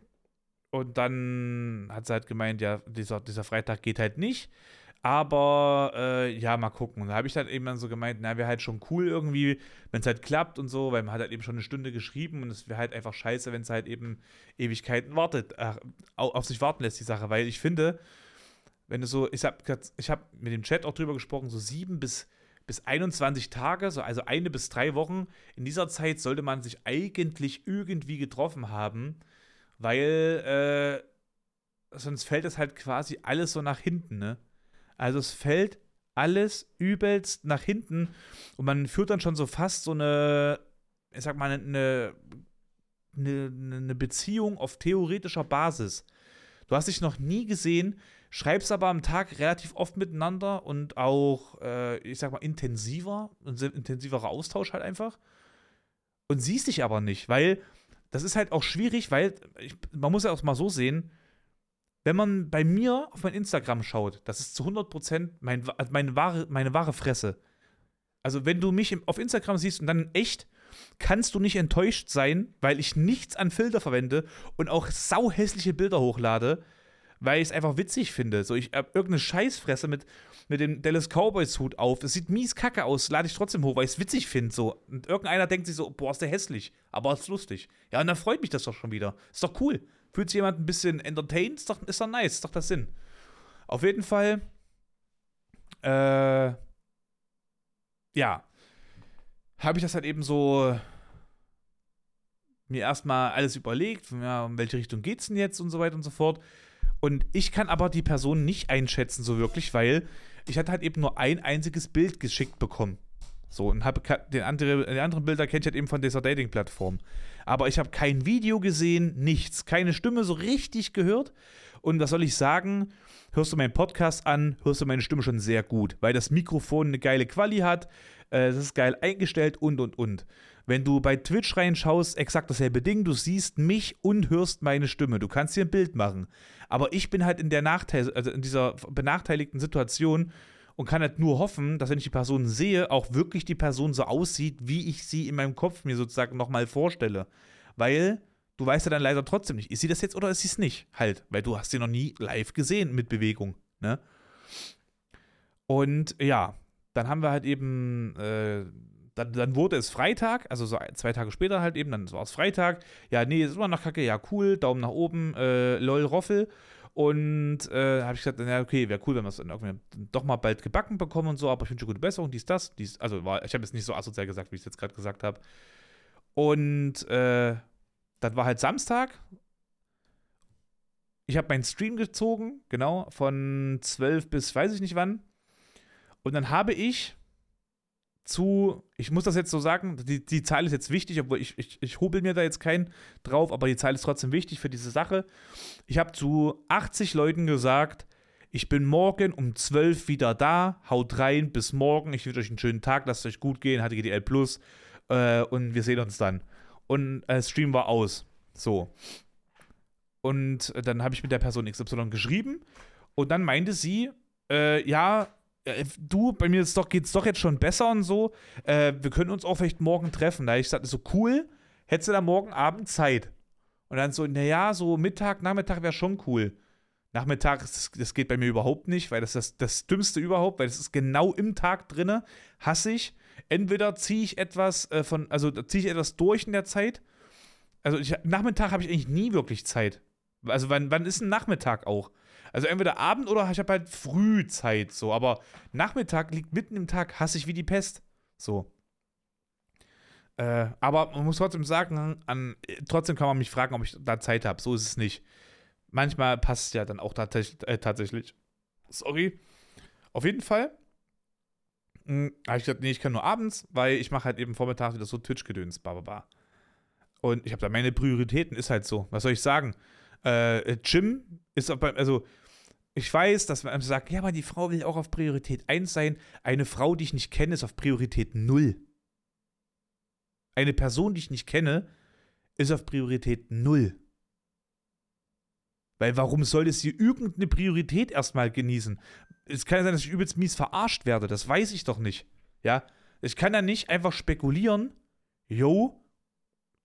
Und dann hat sie halt gemeint, ja, dieser, dieser Freitag geht halt nicht. Aber äh, ja, mal gucken. Und da habe ich halt eben dann so gemeint, na, wäre halt schon cool irgendwie, wenn es halt klappt und so, weil man hat halt eben schon eine Stunde geschrieben und es wäre halt einfach scheiße, wenn es halt eben Ewigkeiten wartet, äh, auf sich warten lässt, die Sache. Weil ich finde, wenn du so, ich habe ich hab mit dem Chat auch drüber gesprochen, so sieben bis, bis 21 Tage, so, also eine bis drei Wochen, in dieser Zeit sollte man sich eigentlich irgendwie getroffen haben weil äh, sonst fällt es halt quasi alles so nach hinten, ne? Also es fällt alles übelst nach hinten und man führt dann schon so fast so eine, ich sag mal, eine, eine, eine Beziehung auf theoretischer Basis. Du hast dich noch nie gesehen, schreibst aber am Tag relativ oft miteinander und auch, äh, ich sag mal, intensiver, ein intensiverer Austausch halt einfach. Und siehst dich aber nicht, weil das ist halt auch schwierig, weil ich, man muss ja auch mal so sehen, wenn man bei mir auf mein Instagram schaut, das ist zu 100% mein, also meine, wahre, meine wahre Fresse. Also, wenn du mich auf Instagram siehst und dann echt, kannst du nicht enttäuscht sein, weil ich nichts an Filter verwende und auch sauhässliche Bilder hochlade, weil ich es einfach witzig finde. So, ich habe irgendeine Scheißfresse mit, mit dem Dallas Cowboys Hut auf. Es sieht mies kacke aus, lade ich trotzdem hoch, weil ich es witzig finde. So. Und irgendeiner denkt sich so, boah, ist der hässlich, aber ist lustig. Ja, und dann freut mich das doch schon wieder. Ist doch cool. Fühlt sich jemand ein bisschen entertained, ist doch, ist doch nice, ist doch das Sinn. Auf jeden Fall, äh, ja, habe ich das halt eben so mir erstmal alles überlegt, ja, in welche Richtung geht's denn jetzt und so weiter und so fort. Und ich kann aber die Person nicht einschätzen so wirklich, weil ich hatte halt eben nur ein einziges Bild geschickt bekommen. So, und habe den andere, die anderen Bilder kenne ich halt eben von dieser Dating-Plattform. Aber ich habe kein Video gesehen, nichts, keine Stimme so richtig gehört. Und was soll ich sagen? Hörst du meinen Podcast an, hörst du meine Stimme schon sehr gut, weil das Mikrofon eine geile Quali hat, äh, ist geil eingestellt und und und. Wenn du bei Twitch reinschaust, exakt dasselbe Ding, du siehst mich und hörst meine Stimme. Du kannst dir ein Bild machen. Aber ich bin halt in der Nachteil, also in dieser benachteiligten Situation, und kann halt nur hoffen, dass wenn ich die Person sehe, auch wirklich die Person so aussieht, wie ich sie in meinem Kopf mir sozusagen nochmal vorstelle. Weil du weißt ja dann leider trotzdem nicht, ist sie das jetzt oder ist sie es nicht? Halt, weil du hast sie noch nie live gesehen mit Bewegung, ne? Und ja, dann haben wir halt eben, äh, dann, dann, wurde es Freitag, also so zwei Tage später halt eben, dann war es Freitag. Ja, nee, ist immer noch kacke, ja, cool, Daumen nach oben, äh, lol, Roffel. Und äh, habe ich gesagt, na okay, wäre cool, wenn wir es dann irgendwie doch mal bald gebacken bekommen und so, aber ich wünsche gute Besserung, dies, das, dies, also war, ich habe es nicht so asozial gesagt, wie ich es jetzt gerade gesagt habe. Und äh, dann war halt Samstag. Ich habe meinen Stream gezogen, genau, von 12 bis weiß ich nicht wann. Und dann habe ich zu, ich muss das jetzt so sagen, die, die Zahl ist jetzt wichtig, obwohl ich, ich, ich hobel mir da jetzt keinen drauf, aber die Zahl ist trotzdem wichtig für diese Sache. Ich habe zu 80 Leuten gesagt, ich bin morgen um 12 wieder da, haut rein, bis morgen, ich wünsche euch einen schönen Tag, lasst euch gut gehen, HTGDL Plus äh, und wir sehen uns dann. Und äh, Stream war aus. So. Und dann habe ich mit der Person XY geschrieben und dann meinte sie, äh, ja, äh, du, bei mir doch, es doch jetzt schon besser und so. Äh, wir können uns auch vielleicht morgen treffen. Da ich sagte, so cool, hättest du da morgen Abend Zeit? Und dann so, naja, so Mittag, Nachmittag wäre schon cool. Nachmittag, das, das, geht bei mir überhaupt nicht, weil das ist das, das Dümmste überhaupt, weil das ist genau im Tag drinne, hasse ich. Entweder ziehe ich etwas äh, von, also ziehe ich etwas durch in der Zeit. Also ich, Nachmittag habe ich eigentlich nie wirklich Zeit. Also wann, wann ist ein Nachmittag auch? Also entweder Abend oder ich habe halt Frühzeit so, aber Nachmittag liegt mitten im Tag, hasse ich wie die Pest. So. Äh, aber man muss trotzdem sagen, an, trotzdem kann man mich fragen, ob ich da Zeit habe. So ist es nicht. Manchmal passt es ja dann auch äh, tatsächlich. Sorry. Auf jeden Fall hm, habe ich gesagt, nee, ich kann nur abends, weil ich mache halt eben vormittags wieder so Twitch-Gedöns, bla. Und ich habe da meine Prioritäten, ist halt so. Was soll ich sagen? Äh, Jim ist auch beim, also ich weiß, dass man sagt, ja, aber die Frau will auch auf Priorität 1 sein. Eine Frau, die ich nicht kenne, ist auf Priorität 0. Eine Person, die ich nicht kenne, ist auf Priorität 0. Weil warum soll es irgendeine Priorität erstmal genießen? Es kann ja sein, dass ich übelst mies verarscht werde. Das weiß ich doch nicht. Ja? Ich kann ja nicht einfach spekulieren, yo,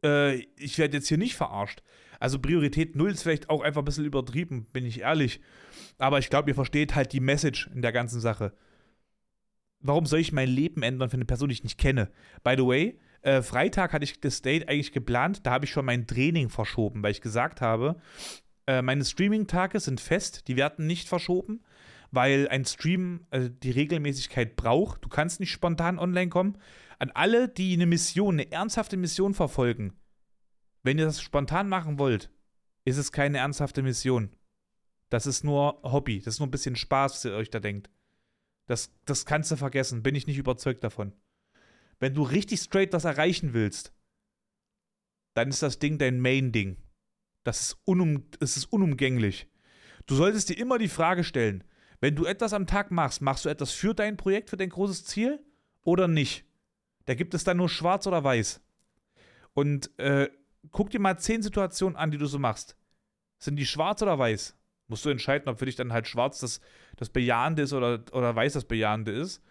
äh, ich werde jetzt hier nicht verarscht. Also Priorität 0 ist vielleicht auch einfach ein bisschen übertrieben, bin ich ehrlich. Aber ich glaube, ihr versteht halt die Message in der ganzen Sache. Warum soll ich mein Leben ändern für eine Person, die ich nicht kenne? By the way, äh, Freitag hatte ich das Date eigentlich geplant, da habe ich schon mein Training verschoben, weil ich gesagt habe, äh, meine Streaming-Tage sind fest, die werden nicht verschoben, weil ein Stream äh, die Regelmäßigkeit braucht. Du kannst nicht spontan online kommen. An alle, die eine Mission, eine ernsthafte Mission verfolgen, wenn ihr das spontan machen wollt, ist es keine ernsthafte Mission. Das ist nur Hobby. Das ist nur ein bisschen Spaß, was ihr euch da denkt. Das, das kannst du vergessen, bin ich nicht überzeugt davon. Wenn du richtig straight was erreichen willst, dann ist das Ding dein Main-Ding. Das das ist unumgänglich. Du solltest dir immer die Frage stellen, wenn du etwas am Tag machst, machst du etwas für dein Projekt, für dein großes Ziel oder nicht? Da gibt es dann nur schwarz oder weiß. Und äh, guck dir mal zehn Situationen an, die du so machst. Sind die schwarz oder weiß? Musst du entscheiden, ob für dich dann halt schwarz das, das Bejahende ist oder, oder weiß das Bejahende ist.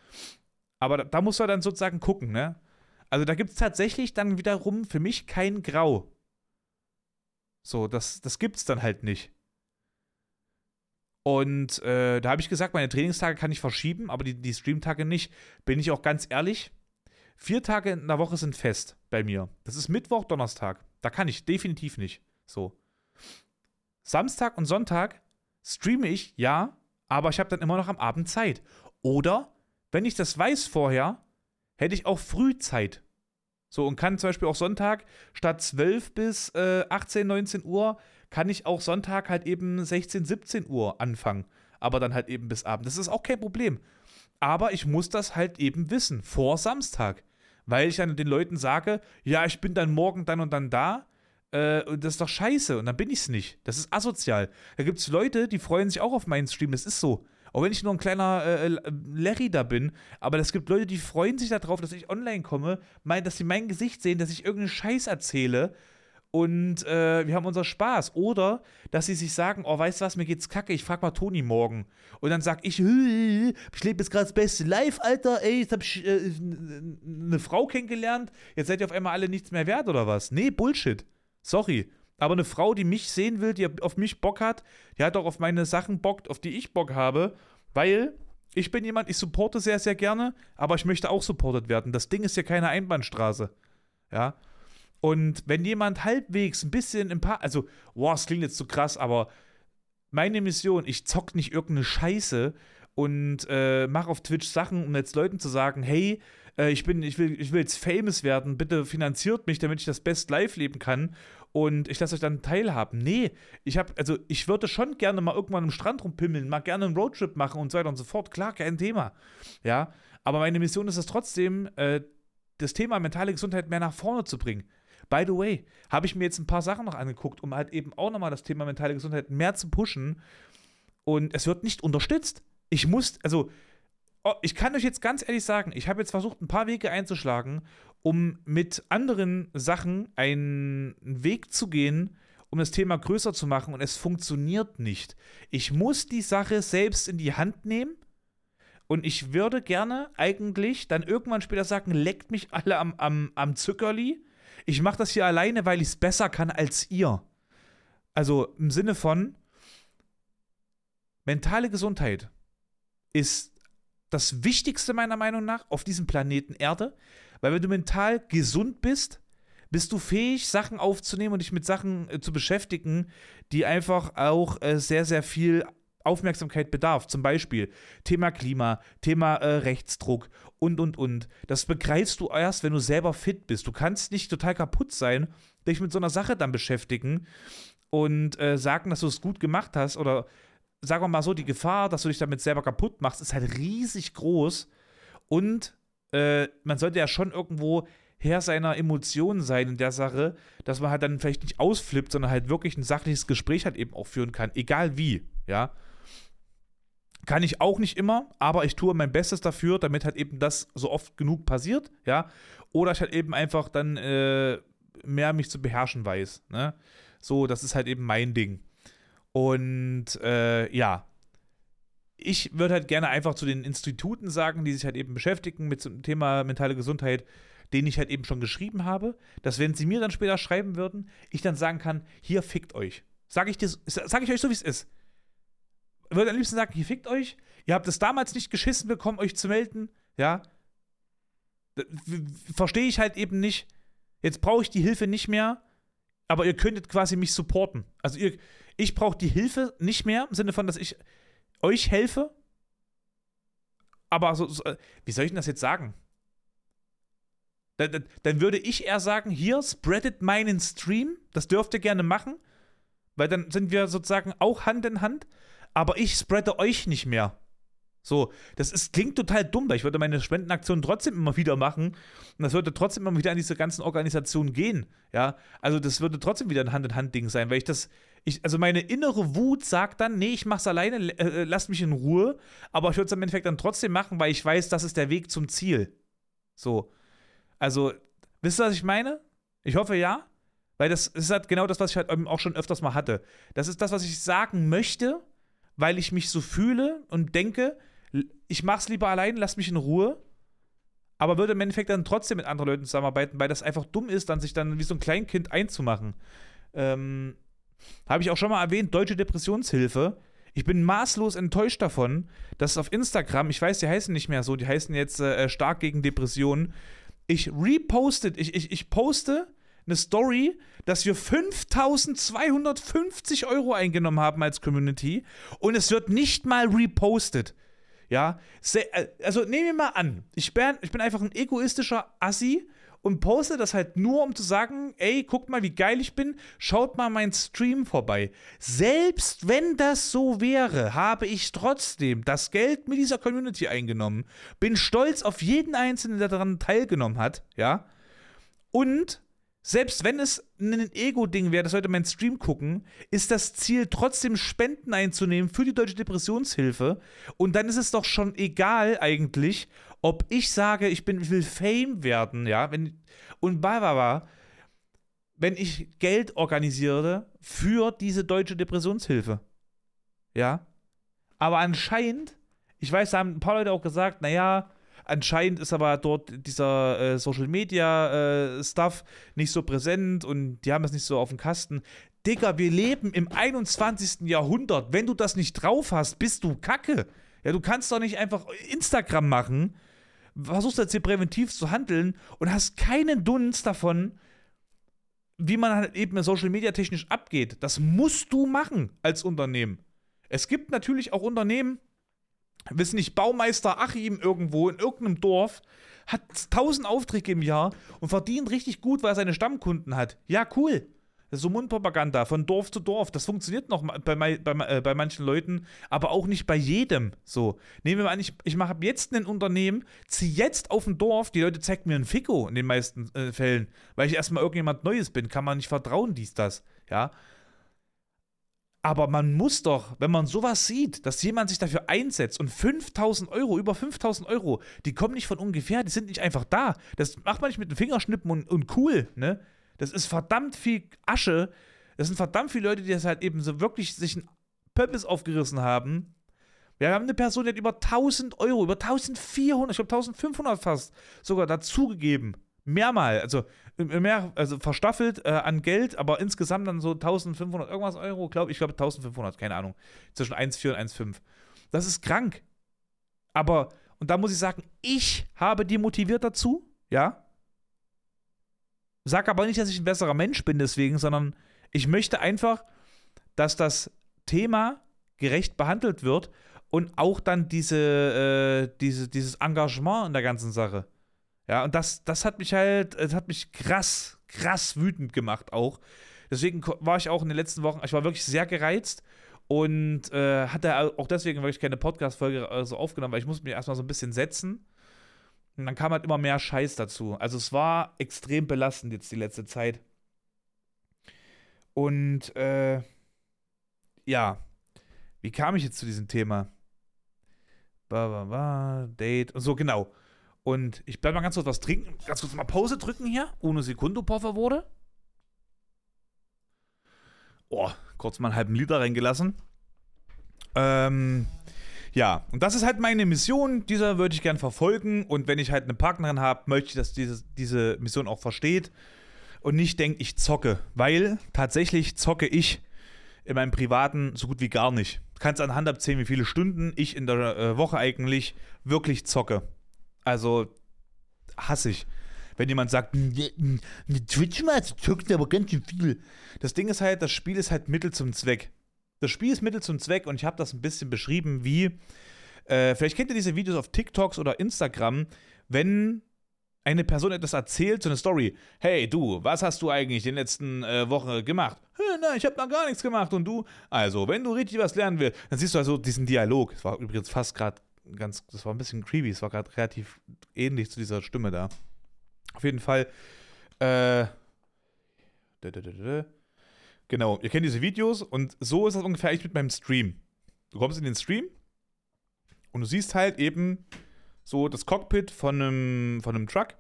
Aber da, da musst du dann sozusagen gucken, ne? Also da gibt es tatsächlich dann wiederum für mich kein Grau. So, das, das gibt es dann halt nicht. Und äh, da habe ich gesagt, meine Trainingstage kann ich verschieben, aber die, die Streamtage nicht. Bin ich auch ganz ehrlich, vier Tage in der Woche sind fest bei mir. Das ist Mittwoch, Donnerstag. Da kann ich definitiv nicht. So. Samstag und Sonntag streame ich, ja, aber ich habe dann immer noch am Abend Zeit. Oder, wenn ich das weiß vorher, hätte ich auch früh Zeit. So, und kann zum Beispiel auch Sonntag statt 12 bis äh, 18, 19 Uhr, kann ich auch Sonntag halt eben 16, 17 Uhr anfangen. Aber dann halt eben bis Abend. Das ist auch kein Problem. Aber ich muss das halt eben wissen, vor Samstag. Weil ich dann den Leuten sage, ja, ich bin dann morgen dann und dann da. Äh, und das ist doch scheiße. Und dann bin ich es nicht. Das ist asozial. Da gibt es Leute, die freuen sich auch auf meinen Stream. Das ist so. Auch wenn ich nur ein kleiner äh, äh, Larry da bin. Aber es gibt Leute, die freuen sich darauf, dass ich online komme, meinen, dass sie mein Gesicht sehen, dass ich irgendeinen Scheiß erzähle. Und äh, wir haben unser Spaß. Oder dass sie sich sagen, oh, weißt du was, mir geht's kacke, ich frag mal Toni morgen. Und dann sag ich, ich lebe jetzt gerade das beste Live, Alter, ey, jetzt hab ich äh, eine Frau kennengelernt, jetzt seid ihr auf einmal alle nichts mehr wert oder was? Nee, Bullshit. Sorry. Aber eine Frau, die mich sehen will, die auf mich Bock hat, die hat auch auf meine Sachen Bock, auf die ich Bock habe, weil ich bin jemand, ich supporte sehr, sehr gerne, aber ich möchte auch supportet werden. Das Ding ist ja keine Einbahnstraße. Ja. Und wenn jemand halbwegs ein bisschen im Paar, also, boah, es klingt jetzt zu so krass, aber meine Mission, ich zock nicht irgendeine Scheiße und äh, mache auf Twitch Sachen, um jetzt Leuten zu sagen, hey, äh, ich bin, ich will, ich will jetzt famous werden, bitte finanziert mich, damit ich das best live leben kann und ich lasse euch dann teilhaben. Nee, ich habe, also ich würde schon gerne mal irgendwann am Strand rumpimmeln, mal gerne einen Roadtrip machen und so weiter und so fort. Klar, kein Thema. Ja, aber meine Mission ist es trotzdem, äh, das Thema mentale Gesundheit mehr nach vorne zu bringen. By the way, habe ich mir jetzt ein paar Sachen noch angeguckt, um halt eben auch nochmal das Thema mentale Gesundheit mehr zu pushen. Und es wird nicht unterstützt. Ich muss, also, oh, ich kann euch jetzt ganz ehrlich sagen, ich habe jetzt versucht, ein paar Wege einzuschlagen, um mit anderen Sachen einen Weg zu gehen, um das Thema größer zu machen und es funktioniert nicht. Ich muss die Sache selbst in die Hand nehmen und ich würde gerne eigentlich dann irgendwann später sagen, leckt mich alle am, am, am Zuckerli. Ich mache das hier alleine, weil ich es besser kann als ihr. Also im Sinne von, mentale Gesundheit ist das Wichtigste meiner Meinung nach auf diesem Planeten Erde. Weil wenn du mental gesund bist, bist du fähig, Sachen aufzunehmen und dich mit Sachen äh, zu beschäftigen, die einfach auch äh, sehr, sehr viel Aufmerksamkeit bedarf. Zum Beispiel Thema Klima, Thema äh, Rechtsdruck und, und, und. Das begreifst du erst, wenn du selber fit bist. Du kannst nicht total kaputt sein, dich mit so einer Sache dann beschäftigen und äh, sagen, dass du es gut gemacht hast oder sagen wir mal so, die Gefahr, dass du dich damit selber kaputt machst, ist halt riesig groß und äh, man sollte ja schon irgendwo Herr seiner Emotionen sein in der Sache, dass man halt dann vielleicht nicht ausflippt, sondern halt wirklich ein sachliches Gespräch halt eben auch führen kann, egal wie, ja. Kann ich auch nicht immer, aber ich tue mein Bestes dafür, damit halt eben das so oft genug passiert, ja. Oder ich halt eben einfach dann äh, mehr mich zu beherrschen weiß, ne. So, das ist halt eben mein Ding. Und äh, ja, ich würde halt gerne einfach zu den Instituten sagen, die sich halt eben beschäftigen mit dem Thema mentale Gesundheit, denen ich halt eben schon geschrieben habe, dass wenn sie mir dann später schreiben würden, ich dann sagen kann, hier fickt euch. Sage ich, sag ich euch so, wie es ist. Würde am liebsten sagen, hier fickt euch. Ihr habt es damals nicht geschissen bekommen, euch zu melden. Ja. Verstehe ich halt eben nicht. Jetzt brauche ich die Hilfe nicht mehr, aber ihr könntet quasi mich supporten. Also ihr, ich brauche die Hilfe nicht mehr, im Sinne von, dass ich euch helfe. Aber so, so, wie soll ich denn das jetzt sagen? Dann, dann, würde ich eher sagen, hier, spreadet meinen Stream, das dürft ihr gerne machen, weil dann sind wir sozusagen auch Hand in Hand, aber ich spreade euch nicht mehr. So, das ist, klingt total dumm, weil ich würde meine Spendenaktion trotzdem immer wieder machen und das würde trotzdem immer wieder an diese ganzen Organisationen gehen. Ja, also das würde trotzdem wieder ein Hand-in-Hand-Ding sein, weil ich das, ich, also meine innere Wut sagt dann, nee, ich mach's alleine, äh, lasst mich in Ruhe, aber ich würde es im Endeffekt dann trotzdem machen, weil ich weiß, das ist der Weg zum Ziel. So. Also, wisst ihr, was ich meine? Ich hoffe ja. Weil das ist halt genau das, was ich halt auch schon öfters mal hatte. Das ist das, was ich sagen möchte, weil ich mich so fühle und denke, ich mach's lieber allein, lass mich in Ruhe. Aber würde im Endeffekt dann trotzdem mit anderen Leuten zusammenarbeiten, weil das einfach dumm ist, dann sich dann wie so ein Kleinkind einzumachen. Ähm, Habe ich auch schon mal erwähnt, Deutsche Depressionshilfe. Ich bin maßlos enttäuscht davon, dass auf Instagram, ich weiß, die heißen nicht mehr so, die heißen jetzt äh, stark gegen Depressionen. Ich repostet, ich, ich, ich poste eine Story, dass wir 5250 Euro eingenommen haben als Community und es wird nicht mal repostet. Ja, äh, also nehmen wir mal an, ich bin, ich bin einfach ein egoistischer Assi und poste das halt nur, um zu sagen, ey, guckt mal, wie geil ich bin, schaut mal meinen Stream vorbei. Selbst wenn das so wäre, habe ich trotzdem das Geld mit dieser Community eingenommen, bin stolz auf jeden Einzelnen, der daran teilgenommen hat, ja, und selbst wenn es ein Ego-Ding wäre, das Leute meinen Stream gucken, ist das Ziel trotzdem Spenden einzunehmen für die Deutsche Depressionshilfe. Und dann ist es doch schon egal eigentlich, ob ich sage, ich bin, will Fame werden, ja, wenn, und bla wenn ich Geld organisiere für diese Deutsche Depressionshilfe. Ja. Aber anscheinend, ich weiß, da haben ein paar Leute auch gesagt, naja, Anscheinend ist aber dort dieser äh, Social Media äh, Stuff nicht so präsent und die haben es nicht so auf dem Kasten. Digga, wir leben im 21. Jahrhundert. Wenn du das nicht drauf hast, bist du Kacke. Ja, du kannst doch nicht einfach Instagram machen, versuchst jetzt hier präventiv zu handeln und hast keinen Dunst davon, wie man halt eben Social Media technisch abgeht. Das musst du machen als Unternehmen. Es gibt natürlich auch Unternehmen, wissen nicht, Baumeister Achim irgendwo in irgendeinem Dorf hat 1000 Aufträge im Jahr und verdient richtig gut, weil er seine Stammkunden hat. Ja, cool. Das ist so Mundpropaganda von Dorf zu Dorf. Das funktioniert noch bei, bei, äh, bei manchen Leuten, aber auch nicht bei jedem. So. Nehmen wir mal an, ich, ich mache jetzt ein Unternehmen, ziehe jetzt auf ein Dorf, die Leute zeigen mir ein Fico in den meisten äh, Fällen, weil ich erstmal irgendjemand Neues bin, kann man nicht vertrauen, dies, das. Ja. Aber man muss doch, wenn man sowas sieht, dass jemand sich dafür einsetzt und 5000 Euro, über 5000 Euro, die kommen nicht von ungefähr, die sind nicht einfach da. Das macht man nicht mit dem Fingerschnippen und, und cool, ne? Das ist verdammt viel Asche. Das sind verdammt viele Leute, die das halt eben so wirklich sich einen Pöppis aufgerissen haben. Wir haben eine Person, die hat über 1000 Euro, über 1400, ich glaube 1500 fast sogar dazugegeben mehrmal, also mehr, also verstaffelt äh, an Geld, aber insgesamt dann so 1500 irgendwas Euro, glaube ich, glaube 1500, keine Ahnung, zwischen 1,4 und 1,5. Das ist krank. Aber, und da muss ich sagen, ich habe die motiviert dazu, ja. Sag aber nicht, dass ich ein besserer Mensch bin deswegen, sondern ich möchte einfach, dass das Thema gerecht behandelt wird und auch dann diese, äh, diese, dieses Engagement in der ganzen Sache. Ja, und das, das hat mich halt, das hat mich krass, krass wütend gemacht auch. Deswegen war ich auch in den letzten Wochen, ich war wirklich sehr gereizt und äh, hatte auch deswegen wirklich keine Podcast-Folge äh, so aufgenommen, weil ich musste mich erstmal so ein bisschen setzen. Und dann kam halt immer mehr Scheiß dazu. Also es war extrem belastend jetzt die letzte Zeit. Und äh, ja, wie kam ich jetzt zu diesem Thema? Ba, ba, ba, Date und so, genau. Und ich werde mal ganz kurz was trinken. Ganz kurz mal Pause drücken hier. Ohne Sekunde, por favor. Oh, kurz mal einen halben Liter reingelassen. Ähm, ja, und das ist halt meine Mission. Dieser würde ich gern verfolgen. Und wenn ich halt eine Partnerin habe, möchte ich, dass diese, diese Mission auch versteht. Und nicht denkt, ich zocke. Weil tatsächlich zocke ich in meinem Privaten so gut wie gar nicht. Kannst an Hand abzählen, wie viele Stunden ich in der äh, Woche eigentlich wirklich zocke. Also hasse ich. Wenn jemand sagt, Twitch mal, zockst aber ganz schön viel. Das Ding ist halt, das Spiel ist halt Mittel zum Zweck. Das Spiel ist Mittel zum Zweck und ich habe das ein bisschen beschrieben, wie, äh, vielleicht kennt ihr diese Videos auf TikToks oder Instagram, wenn eine Person etwas erzählt, so eine Story. Hey, du, was hast du eigentlich in den letzten äh, Wochen gemacht? Nein, ich habe noch gar nichts gemacht. Und du? Also, wenn du richtig was lernen willst, dann siehst du also diesen Dialog. Es war übrigens fast gerade ganz, das war ein bisschen creepy. Es war gerade relativ ähnlich zu dieser Stimme da. Auf jeden Fall, äh, genau, ihr kennt diese Videos und so ist das ungefähr eigentlich mit meinem Stream. Du kommst in den Stream und du siehst halt eben so das Cockpit von einem, von einem Truck,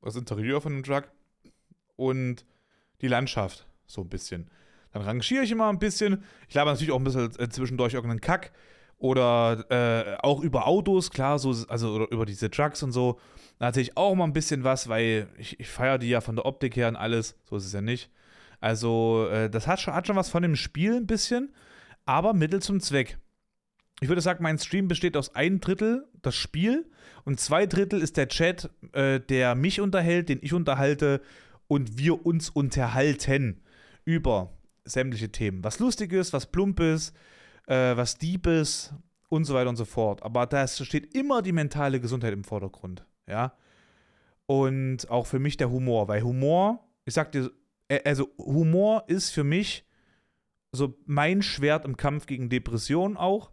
das Interieur von einem Truck und die Landschaft so ein bisschen. Dann rangiere ich immer ein bisschen. Ich laber natürlich auch ein bisschen äh, zwischendurch irgendeinen Kack oder äh, auch über Autos, klar, so, also über diese Trucks und so. Da erzähle ich auch mal ein bisschen was, weil ich, ich feiere die ja von der Optik her und alles. So ist es ja nicht. Also, äh, das hat schon, hat schon was von dem Spiel ein bisschen, aber Mittel zum Zweck. Ich würde sagen, mein Stream besteht aus ein Drittel das Spiel und zwei Drittel ist der Chat, äh, der mich unterhält, den ich unterhalte und wir uns unterhalten über sämtliche Themen. Was Lustiges, was Plumpes, äh, was Diebes und so weiter und so fort. Aber da steht immer die mentale Gesundheit im Vordergrund. Ja. Und auch für mich der Humor, weil Humor, ich sag dir, äh, also Humor ist für mich so mein Schwert im Kampf gegen Depressionen auch.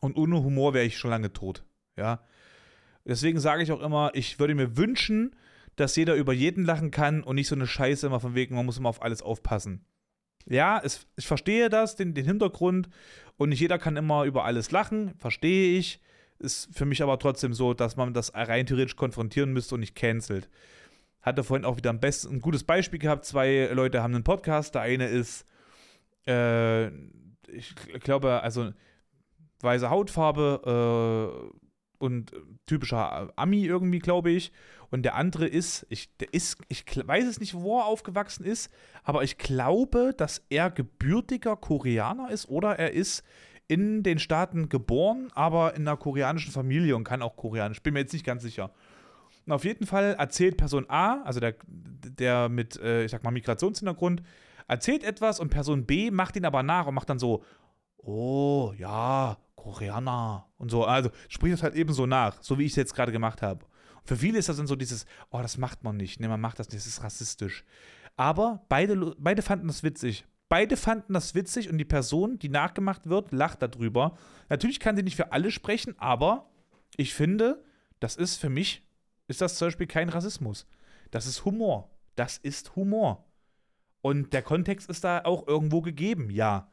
Und ohne Humor wäre ich schon lange tot. Ja. Deswegen sage ich auch immer, ich würde mir wünschen, dass jeder über jeden lachen kann und nicht so eine Scheiße immer von wegen, man muss immer auf alles aufpassen. Ja, es, ich verstehe das, den, den Hintergrund. Und nicht jeder kann immer über alles lachen, verstehe ich. Ist für mich aber trotzdem so, dass man das rein theoretisch konfrontieren müsste und nicht cancelt. Hatte vorhin auch wieder am besten ein gutes Beispiel gehabt. Zwei Leute haben einen Podcast. Der eine ist, äh, ich glaube, also weiße Hautfarbe äh, und typischer Ami irgendwie, glaube ich. Und der andere ist, ich, der ist, ich weiß es nicht, wo er aufgewachsen ist, aber ich glaube, dass er gebürtiger Koreaner ist oder er ist in den Staaten geboren, aber in einer koreanischen Familie und kann auch Koreanisch. Bin mir jetzt nicht ganz sicher. Und auf jeden Fall erzählt Person A, also der, der mit, äh, ich sag mal, Migrationshintergrund, erzählt etwas und Person B macht ihn aber nach und macht dann so, oh, ja, Koreaner und so. Also spricht das halt eben so nach, so wie ich es jetzt gerade gemacht habe. Für viele ist das dann so dieses, oh, das macht man nicht. Ne, man macht das nicht, das ist rassistisch. Aber beide, beide fanden das witzig. Beide fanden das witzig und die Person, die nachgemacht wird, lacht darüber. Natürlich kann sie nicht für alle sprechen, aber ich finde, das ist für mich, ist das zum Beispiel kein Rassismus. Das ist Humor. Das ist Humor. Und der Kontext ist da auch irgendwo gegeben, ja.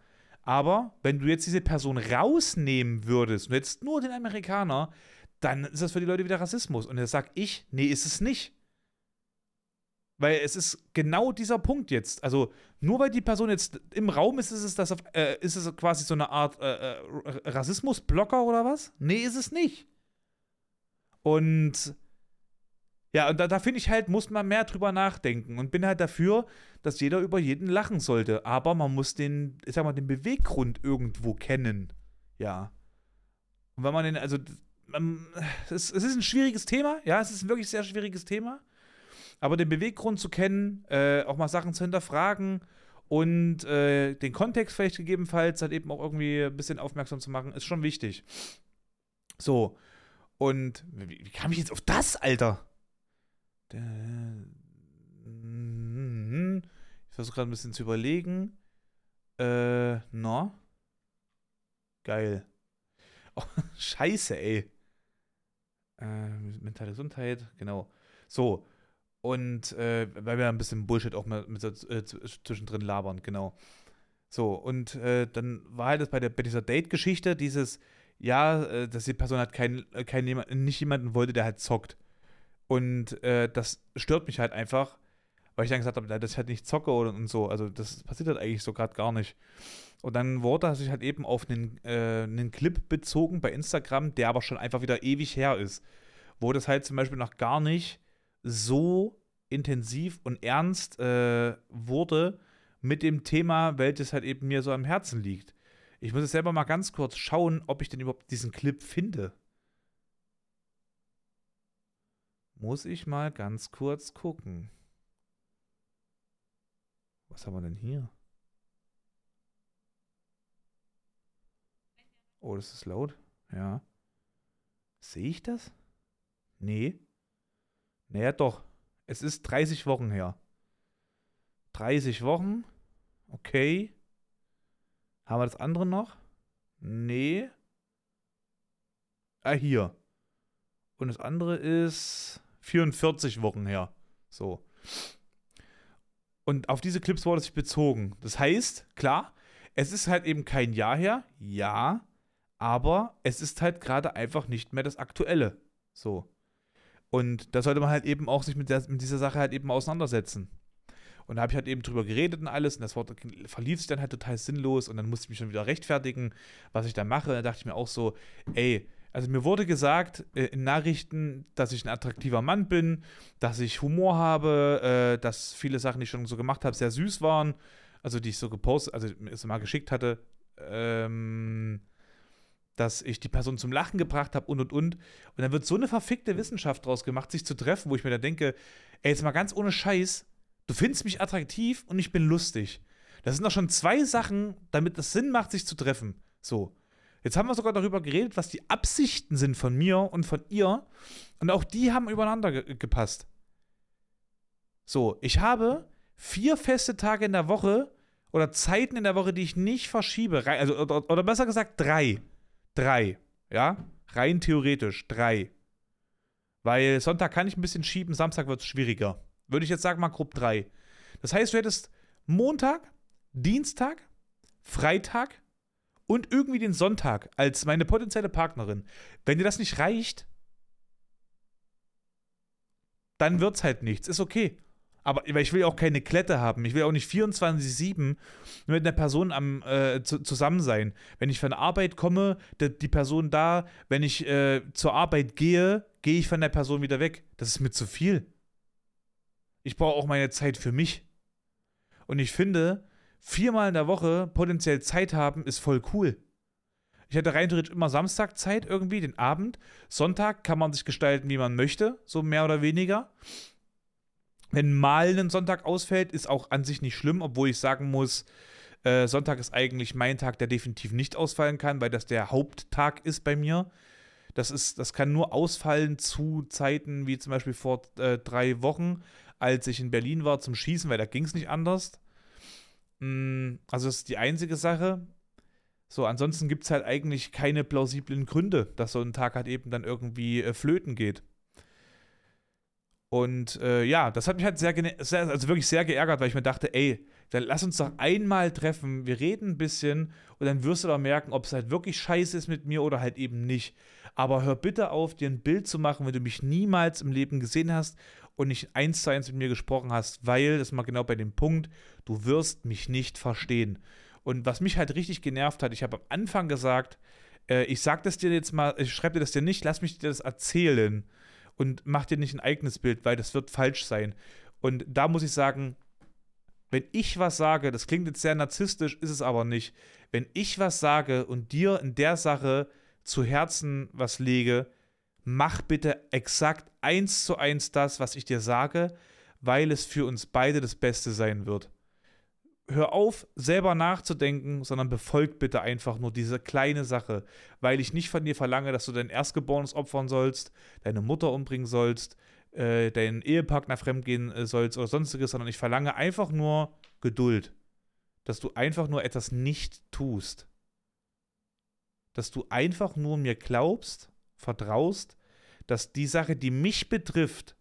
Aber wenn du jetzt diese Person rausnehmen würdest und jetzt nur den Amerikaner, dann ist das für die Leute wieder Rassismus. Und jetzt sag ich, nee, ist es nicht. Weil es ist genau dieser Punkt jetzt. Also, nur weil die Person jetzt im Raum ist, ist es, das, äh, ist es quasi so eine Art äh, äh, Rassismusblocker oder was? Nee, ist es nicht. Und ja, und da, da finde ich halt, muss man mehr drüber nachdenken und bin halt dafür, dass jeder über jeden lachen sollte. Aber man muss den, ich sag mal, den Beweggrund irgendwo kennen. Ja. Und wenn man den, also es, es, ist ein schwieriges Thema, ja, es ist ein wirklich sehr schwieriges Thema. Aber den Beweggrund zu kennen, äh, auch mal Sachen zu hinterfragen und äh, den Kontext vielleicht gegebenenfalls halt eben auch irgendwie ein bisschen aufmerksam zu machen, ist schon wichtig. So. Und wie, wie kam ich jetzt auf das, Alter? Ich versuche gerade ein bisschen zu überlegen. Äh, no. Geil. Oh, [laughs] scheiße, ey. Äh, mentale Gesundheit, genau. So. Und äh, weil wir ein bisschen Bullshit auch mit, mit äh, zwischendrin labern, genau. So, und äh, dann war halt das bei, der, bei dieser Date-Geschichte dieses, ja, äh, dass die Person halt kein, äh, kein, nicht jemanden wollte, der halt zockt. Und äh, das stört mich halt einfach, weil ich dann gesagt habe, dass ich halt nicht zocke und, und so. Also das passiert halt eigentlich so gerade gar nicht. Und dann wurde sich halt eben auf einen, äh, einen Clip bezogen bei Instagram, der aber schon einfach wieder ewig her ist. Wo das halt zum Beispiel noch gar nicht so intensiv und ernst äh, wurde mit dem Thema, welches halt eben mir so am Herzen liegt. Ich muss jetzt selber mal ganz kurz schauen, ob ich denn überhaupt diesen Clip finde. Muss ich mal ganz kurz gucken. Was haben wir denn hier? Oh, das ist laut. Ja. Sehe ich das? Nee. Naja, doch. Es ist 30 Wochen her. 30 Wochen. Okay. Haben wir das andere noch? Nee. äh, hier. Und das andere ist 44 Wochen her. So. Und auf diese Clips wurde sich bezogen. Das heißt, klar, es ist halt eben kein Jahr her, ja, aber es ist halt gerade einfach nicht mehr das Aktuelle. So. Und da sollte man halt eben auch sich mit, der, mit dieser Sache halt eben auseinandersetzen. Und da habe ich halt eben drüber geredet und alles und das Wort verlief sich dann halt total sinnlos und dann musste ich mich schon wieder rechtfertigen, was ich da mache. Da dachte ich mir auch so, ey, also mir wurde gesagt äh, in Nachrichten, dass ich ein attraktiver Mann bin, dass ich Humor habe, äh, dass viele Sachen, die ich schon so gemacht habe, sehr süß waren. Also die ich so gepostet, also es mal geschickt hatte. Ähm, dass ich die Person zum Lachen gebracht habe und und und. Und dann wird so eine verfickte Wissenschaft draus gemacht, sich zu treffen, wo ich mir da denke, ey, jetzt mal ganz ohne Scheiß, du findest mich attraktiv und ich bin lustig. Das sind doch schon zwei Sachen, damit es Sinn macht, sich zu treffen. So. Jetzt haben wir sogar darüber geredet, was die Absichten sind von mir und von ihr. Und auch die haben übereinander ge gepasst. So, ich habe vier feste Tage in der Woche oder Zeiten in der Woche, die ich nicht verschiebe. Also, oder, oder besser gesagt, drei. Drei. Ja? Rein theoretisch drei. Weil Sonntag kann ich ein bisschen schieben, Samstag wird es schwieriger. Würde ich jetzt sagen, mal grob drei. Das heißt, du hättest Montag, Dienstag, Freitag und irgendwie den Sonntag als meine potenzielle Partnerin. Wenn dir das nicht reicht, dann wird's halt nichts. Ist okay. Aber ich will auch keine Klette haben. Ich will auch nicht 24-7 mit einer Person am, äh, zu, zusammen sein. Wenn ich von der Arbeit komme, die, die Person da, wenn ich äh, zur Arbeit gehe, gehe ich von der Person wieder weg. Das ist mir zu viel. Ich brauche auch meine Zeit für mich. Und ich finde, viermal in der Woche potenziell Zeit haben, ist voll cool. Ich hätte rein theoretisch immer Samstag Zeit irgendwie, den Abend. Sonntag kann man sich gestalten, wie man möchte, so mehr oder weniger. Wenn mal ein Sonntag ausfällt, ist auch an sich nicht schlimm, obwohl ich sagen muss, äh, Sonntag ist eigentlich mein Tag, der definitiv nicht ausfallen kann, weil das der Haupttag ist bei mir. Das, ist, das kann nur ausfallen zu Zeiten wie zum Beispiel vor äh, drei Wochen, als ich in Berlin war zum Schießen, weil da ging es nicht anders. Mm, also das ist die einzige Sache. So, ansonsten gibt es halt eigentlich keine plausiblen Gründe, dass so ein Tag halt eben dann irgendwie äh, flöten geht. Und äh, ja, das hat mich halt sehr, sehr, also wirklich sehr geärgert, weil ich mir dachte, ey, dann lass uns doch einmal treffen, wir reden ein bisschen und dann wirst du doch merken, ob es halt wirklich scheiße ist mit mir oder halt eben nicht. Aber hör bitte auf, dir ein Bild zu machen, wenn du mich niemals im Leben gesehen hast und nicht eins zu eins mit mir gesprochen hast, weil, das ist mal genau bei dem Punkt, du wirst mich nicht verstehen. Und was mich halt richtig genervt hat, ich habe am Anfang gesagt, äh, ich sag das dir jetzt mal, ich schreibe dir das dir nicht, lass mich dir das erzählen und mach dir nicht ein eigenes Bild, weil das wird falsch sein. Und da muss ich sagen, wenn ich was sage, das klingt jetzt sehr narzisstisch, ist es aber nicht. Wenn ich was sage und dir in der Sache zu Herzen was lege, mach bitte exakt eins zu eins das, was ich dir sage, weil es für uns beide das Beste sein wird. Hör auf, selber nachzudenken, sondern befolgt bitte einfach nur diese kleine Sache, weil ich nicht von dir verlange, dass du dein Erstgeborenes opfern sollst, deine Mutter umbringen sollst, äh, deinen Ehepartner fremdgehen äh, sollst oder sonstiges, sondern ich verlange einfach nur Geduld, dass du einfach nur etwas nicht tust, dass du einfach nur mir glaubst, vertraust, dass die Sache, die mich betrifft,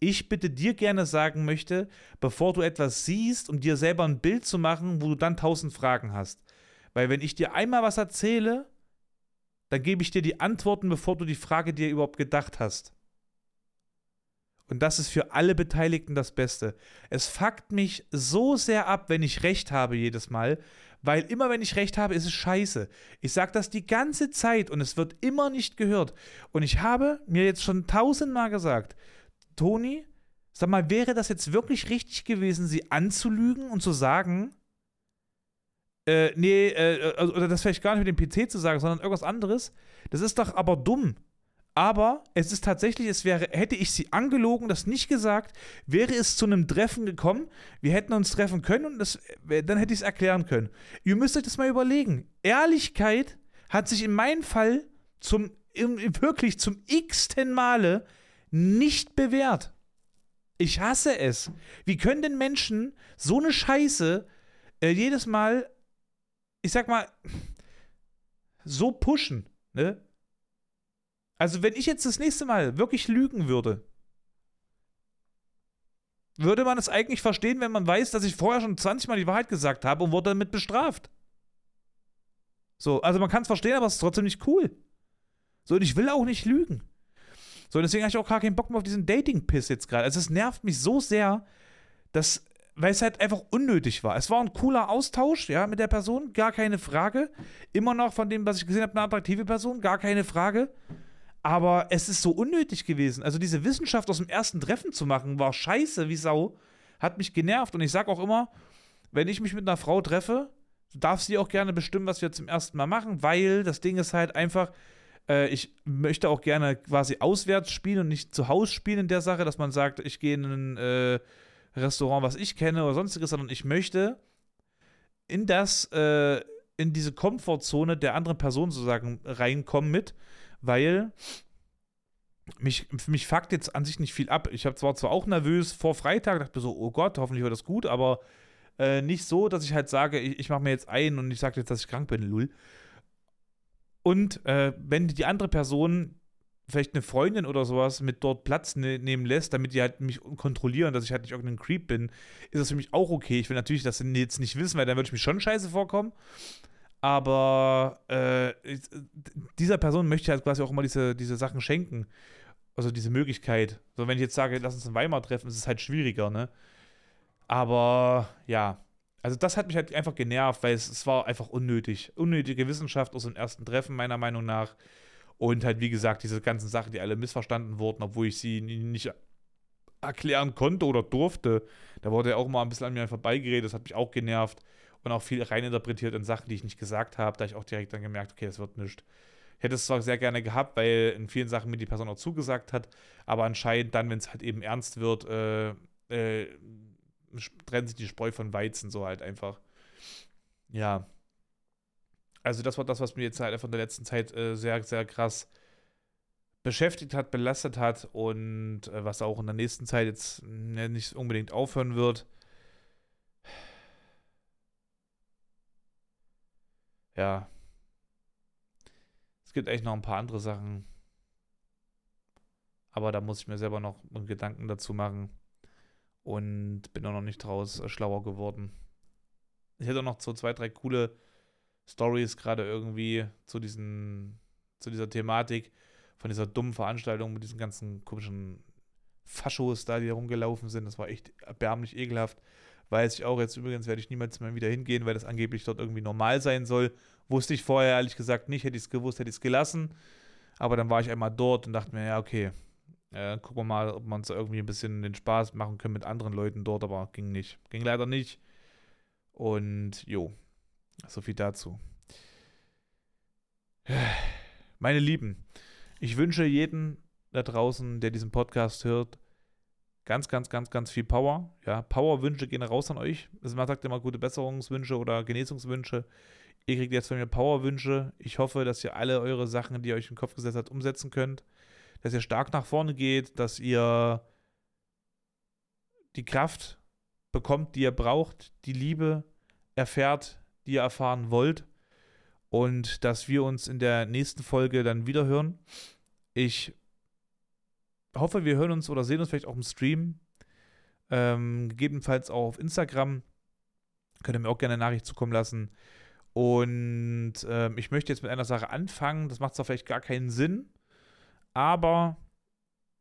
ich bitte dir gerne sagen möchte, bevor du etwas siehst, um dir selber ein Bild zu machen, wo du dann tausend Fragen hast. Weil wenn ich dir einmal was erzähle, dann gebe ich dir die Antworten, bevor du die Frage dir überhaupt gedacht hast. Und das ist für alle Beteiligten das Beste. Es fuckt mich so sehr ab, wenn ich recht habe jedes Mal, weil immer wenn ich recht habe, ist es scheiße. Ich sage das die ganze Zeit und es wird immer nicht gehört. Und ich habe mir jetzt schon tausendmal gesagt, Toni, sag mal, wäre das jetzt wirklich richtig gewesen, sie anzulügen und zu sagen, äh, nee, äh, also, oder das vielleicht gar nicht mit dem PC zu sagen, sondern irgendwas anderes? Das ist doch aber dumm. Aber es ist tatsächlich, es wäre, hätte ich sie angelogen, das nicht gesagt, wäre es zu einem Treffen gekommen, wir hätten uns treffen können und das, dann hätte ich es erklären können. Ihr müsst euch das mal überlegen. Ehrlichkeit hat sich in meinem Fall zum, wirklich zum x-ten Male nicht bewährt. Ich hasse es. Wie können denn Menschen so eine Scheiße äh, jedes Mal, ich sag mal, so pushen, ne? Also, wenn ich jetzt das nächste Mal wirklich lügen würde, würde man es eigentlich verstehen, wenn man weiß, dass ich vorher schon 20 Mal die Wahrheit gesagt habe und wurde damit bestraft. So, also man kann es verstehen, aber es ist trotzdem nicht cool. So, und ich will auch nicht lügen. So, deswegen habe ich auch gar keinen Bock mehr auf diesen Dating-Piss jetzt gerade. Also, es nervt mich so sehr, dass, weil es halt einfach unnötig war. Es war ein cooler Austausch, ja, mit der Person, gar keine Frage. Immer noch von dem, was ich gesehen habe, eine attraktive Person, gar keine Frage. Aber es ist so unnötig gewesen. Also diese Wissenschaft aus dem ersten Treffen zu machen, war scheiße wie Sau. Hat mich genervt. Und ich sage auch immer, wenn ich mich mit einer Frau treffe, darf sie auch gerne bestimmen, was wir zum ersten Mal machen, weil das Ding ist halt einfach, äh, ich möchte auch gerne quasi auswärts spielen und nicht zu Hause spielen in der Sache, dass man sagt, ich gehe in ein äh, Restaurant, was ich kenne oder sonstiges, sondern ich möchte in das, äh, in diese Komfortzone der anderen Person sozusagen reinkommen mit weil mich, mich fuckt jetzt an sich nicht viel ab. Ich habe zwar zwar auch nervös vor Freitag, dachte mir so, oh Gott, hoffentlich wird das gut, aber äh, nicht so, dass ich halt sage, ich, ich mache mir jetzt ein und ich sage jetzt, dass ich krank bin, lul. Und äh, wenn die andere Person vielleicht eine Freundin oder sowas mit dort Platz ne nehmen lässt, damit die halt mich kontrollieren, dass ich halt nicht irgendein Creep bin, ist das für mich auch okay. Ich will natürlich das jetzt nicht wissen, weil dann würde ich mich schon scheiße vorkommen. Aber äh, dieser Person möchte ich halt quasi auch immer diese, diese Sachen schenken. Also diese Möglichkeit. So, wenn ich jetzt sage, lass uns in Weimar treffen, ist es halt schwieriger, ne? Aber ja. Also das hat mich halt einfach genervt, weil es, es war einfach unnötig. Unnötige Wissenschaft aus dem ersten Treffen, meiner Meinung nach. Und halt, wie gesagt, diese ganzen Sachen, die alle missverstanden wurden, obwohl ich sie nicht erklären konnte oder durfte. Da wurde ja auch mal ein bisschen an mir vorbeigeredet, das hat mich auch genervt und auch viel reininterpretiert in Sachen, die ich nicht gesagt habe, da ich auch direkt dann gemerkt, okay, das wird nichts. Ich hätte es zwar sehr gerne gehabt, weil in vielen Sachen mir die Person auch zugesagt hat, aber anscheinend dann, wenn es halt eben ernst wird, äh, äh, trennt sich die Spreu von Weizen so halt einfach. Ja. Also das war das, was mir jetzt halt von der letzten Zeit äh, sehr, sehr krass beschäftigt hat, belastet hat und äh, was auch in der nächsten Zeit jetzt ne, nicht unbedingt aufhören wird. Ja. Es gibt echt noch ein paar andere Sachen. Aber da muss ich mir selber noch Gedanken dazu machen. Und bin auch noch nicht draus äh, schlauer geworden. Ich hätte auch noch so zwei, drei coole Stories gerade irgendwie zu diesen, zu dieser Thematik von dieser dummen Veranstaltung mit diesen ganzen komischen Faschos da, die herumgelaufen sind. Das war echt erbärmlich ekelhaft. Weiß ich auch jetzt übrigens, werde ich niemals mehr wieder hingehen, weil das angeblich dort irgendwie normal sein soll. Wusste ich vorher ehrlich gesagt nicht. Hätte ich es gewusst, hätte ich es gelassen. Aber dann war ich einmal dort und dachte mir, ja, okay, äh, gucken wir mal, ob wir uns irgendwie ein bisschen den Spaß machen können mit anderen Leuten dort, aber ging nicht. Ging leider nicht. Und jo, so viel dazu. Meine Lieben, ich wünsche jedem da draußen, der diesen Podcast hört, ganz, ganz, ganz, ganz viel Power. Ja, Power-Wünsche gehen raus an euch. Also man sagt immer gute Besserungswünsche oder Genesungswünsche. Ihr kriegt jetzt von mir Power-Wünsche. Ich hoffe, dass ihr alle eure Sachen, die ihr euch in den Kopf gesetzt habt, umsetzen könnt. Dass ihr stark nach vorne geht, dass ihr die Kraft bekommt, die ihr braucht, die Liebe erfährt, die ihr erfahren wollt. Und dass wir uns in der nächsten Folge dann wieder hören. Ich hoffe, wir hören uns oder sehen uns vielleicht auch im Stream. Ähm, gegebenenfalls auch auf Instagram. Könnt ihr mir auch gerne eine Nachricht zukommen lassen. Und ähm, ich möchte jetzt mit einer Sache anfangen. Das macht zwar vielleicht gar keinen Sinn, aber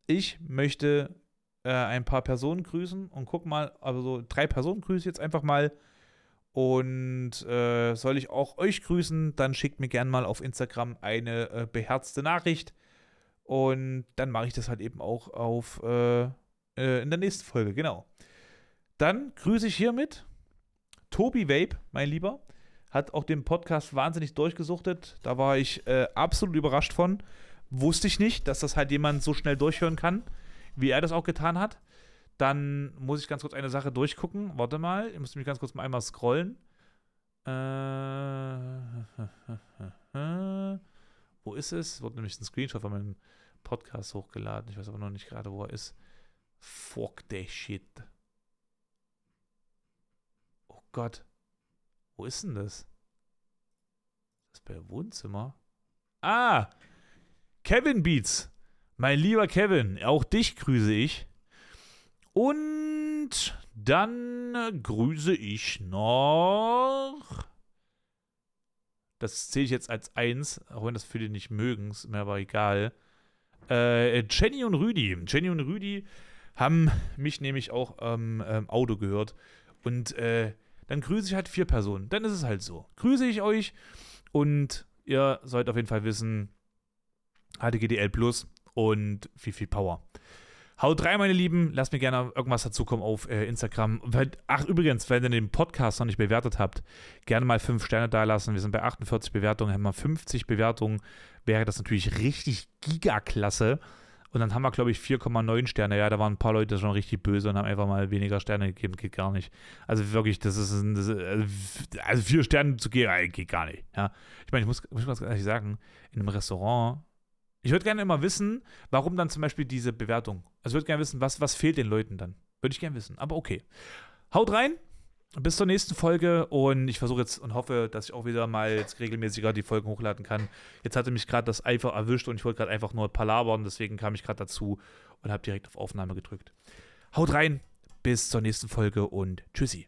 ich möchte äh, ein paar Personen grüßen und guck mal, also so drei Personen grüße ich jetzt einfach mal. Und äh, soll ich auch euch grüßen, dann schickt mir gerne mal auf Instagram eine äh, beherzte Nachricht. Und dann mache ich das halt eben auch auf äh, äh, in der nächsten Folge, genau. Dann grüße ich hiermit Tobi Vape, mein Lieber. Hat auch den Podcast wahnsinnig durchgesuchtet. Da war ich äh, absolut überrascht von. Wusste ich nicht, dass das halt jemand so schnell durchhören kann, wie er das auch getan hat. Dann muss ich ganz kurz eine Sache durchgucken. Warte mal, ich muss mich ganz kurz mal einmal scrollen. Äh, [laughs] wo ist es? Wurde nämlich ein Screenshot von meinem Podcast hochgeladen. Ich weiß aber noch nicht gerade, wo er ist. Fuck the shit. Oh Gott. Wo ist denn das? Das ist bei Wohnzimmer. Ah! Kevin Beats. Mein lieber Kevin, auch dich grüße ich. Und dann grüße ich noch. Das zähle ich jetzt als eins, auch wenn das viele nicht mögen, ist mir aber egal. Äh, Jenny und Rüdi. Jenny und Rüdi haben mich nämlich auch am ähm, Auto gehört. Und äh, dann grüße ich halt vier Personen. Dann ist es halt so. Grüße ich euch und ihr sollt auf jeden Fall wissen, HDGDL Plus und viel, viel Power. Haut rein, meine Lieben. Lasst mir gerne irgendwas dazukommen auf äh, Instagram. Ach, übrigens, wenn ihr den Podcast noch nicht bewertet habt, gerne mal fünf Sterne da lassen. Wir sind bei 48 Bewertungen, haben wir 50 Bewertungen. Wäre das natürlich richtig gigaklasse. Und dann haben wir, glaube ich, 4,9 Sterne. Ja, da waren ein paar Leute schon richtig böse und haben einfach mal weniger Sterne gegeben. Geht gar nicht. Also wirklich, das ist, ein, das ist also vier Sterne zu geben, äh, geht gar nicht. Ja. Ich meine, ich muss, muss ganz ehrlich sagen, in einem Restaurant ich würde gerne immer wissen, warum dann zum Beispiel diese Bewertung. Also ich würde gerne wissen, was, was fehlt den Leuten dann. Würde ich gerne wissen. Aber okay. Haut rein. Bis zur nächsten Folge und ich versuche jetzt und hoffe, dass ich auch wieder mal jetzt regelmäßiger die Folgen hochladen kann. Jetzt hatte mich gerade das einfach erwischt und ich wollte gerade einfach nur palabern, deswegen kam ich gerade dazu und habe direkt auf Aufnahme gedrückt. Haut rein, bis zur nächsten Folge und tschüssi.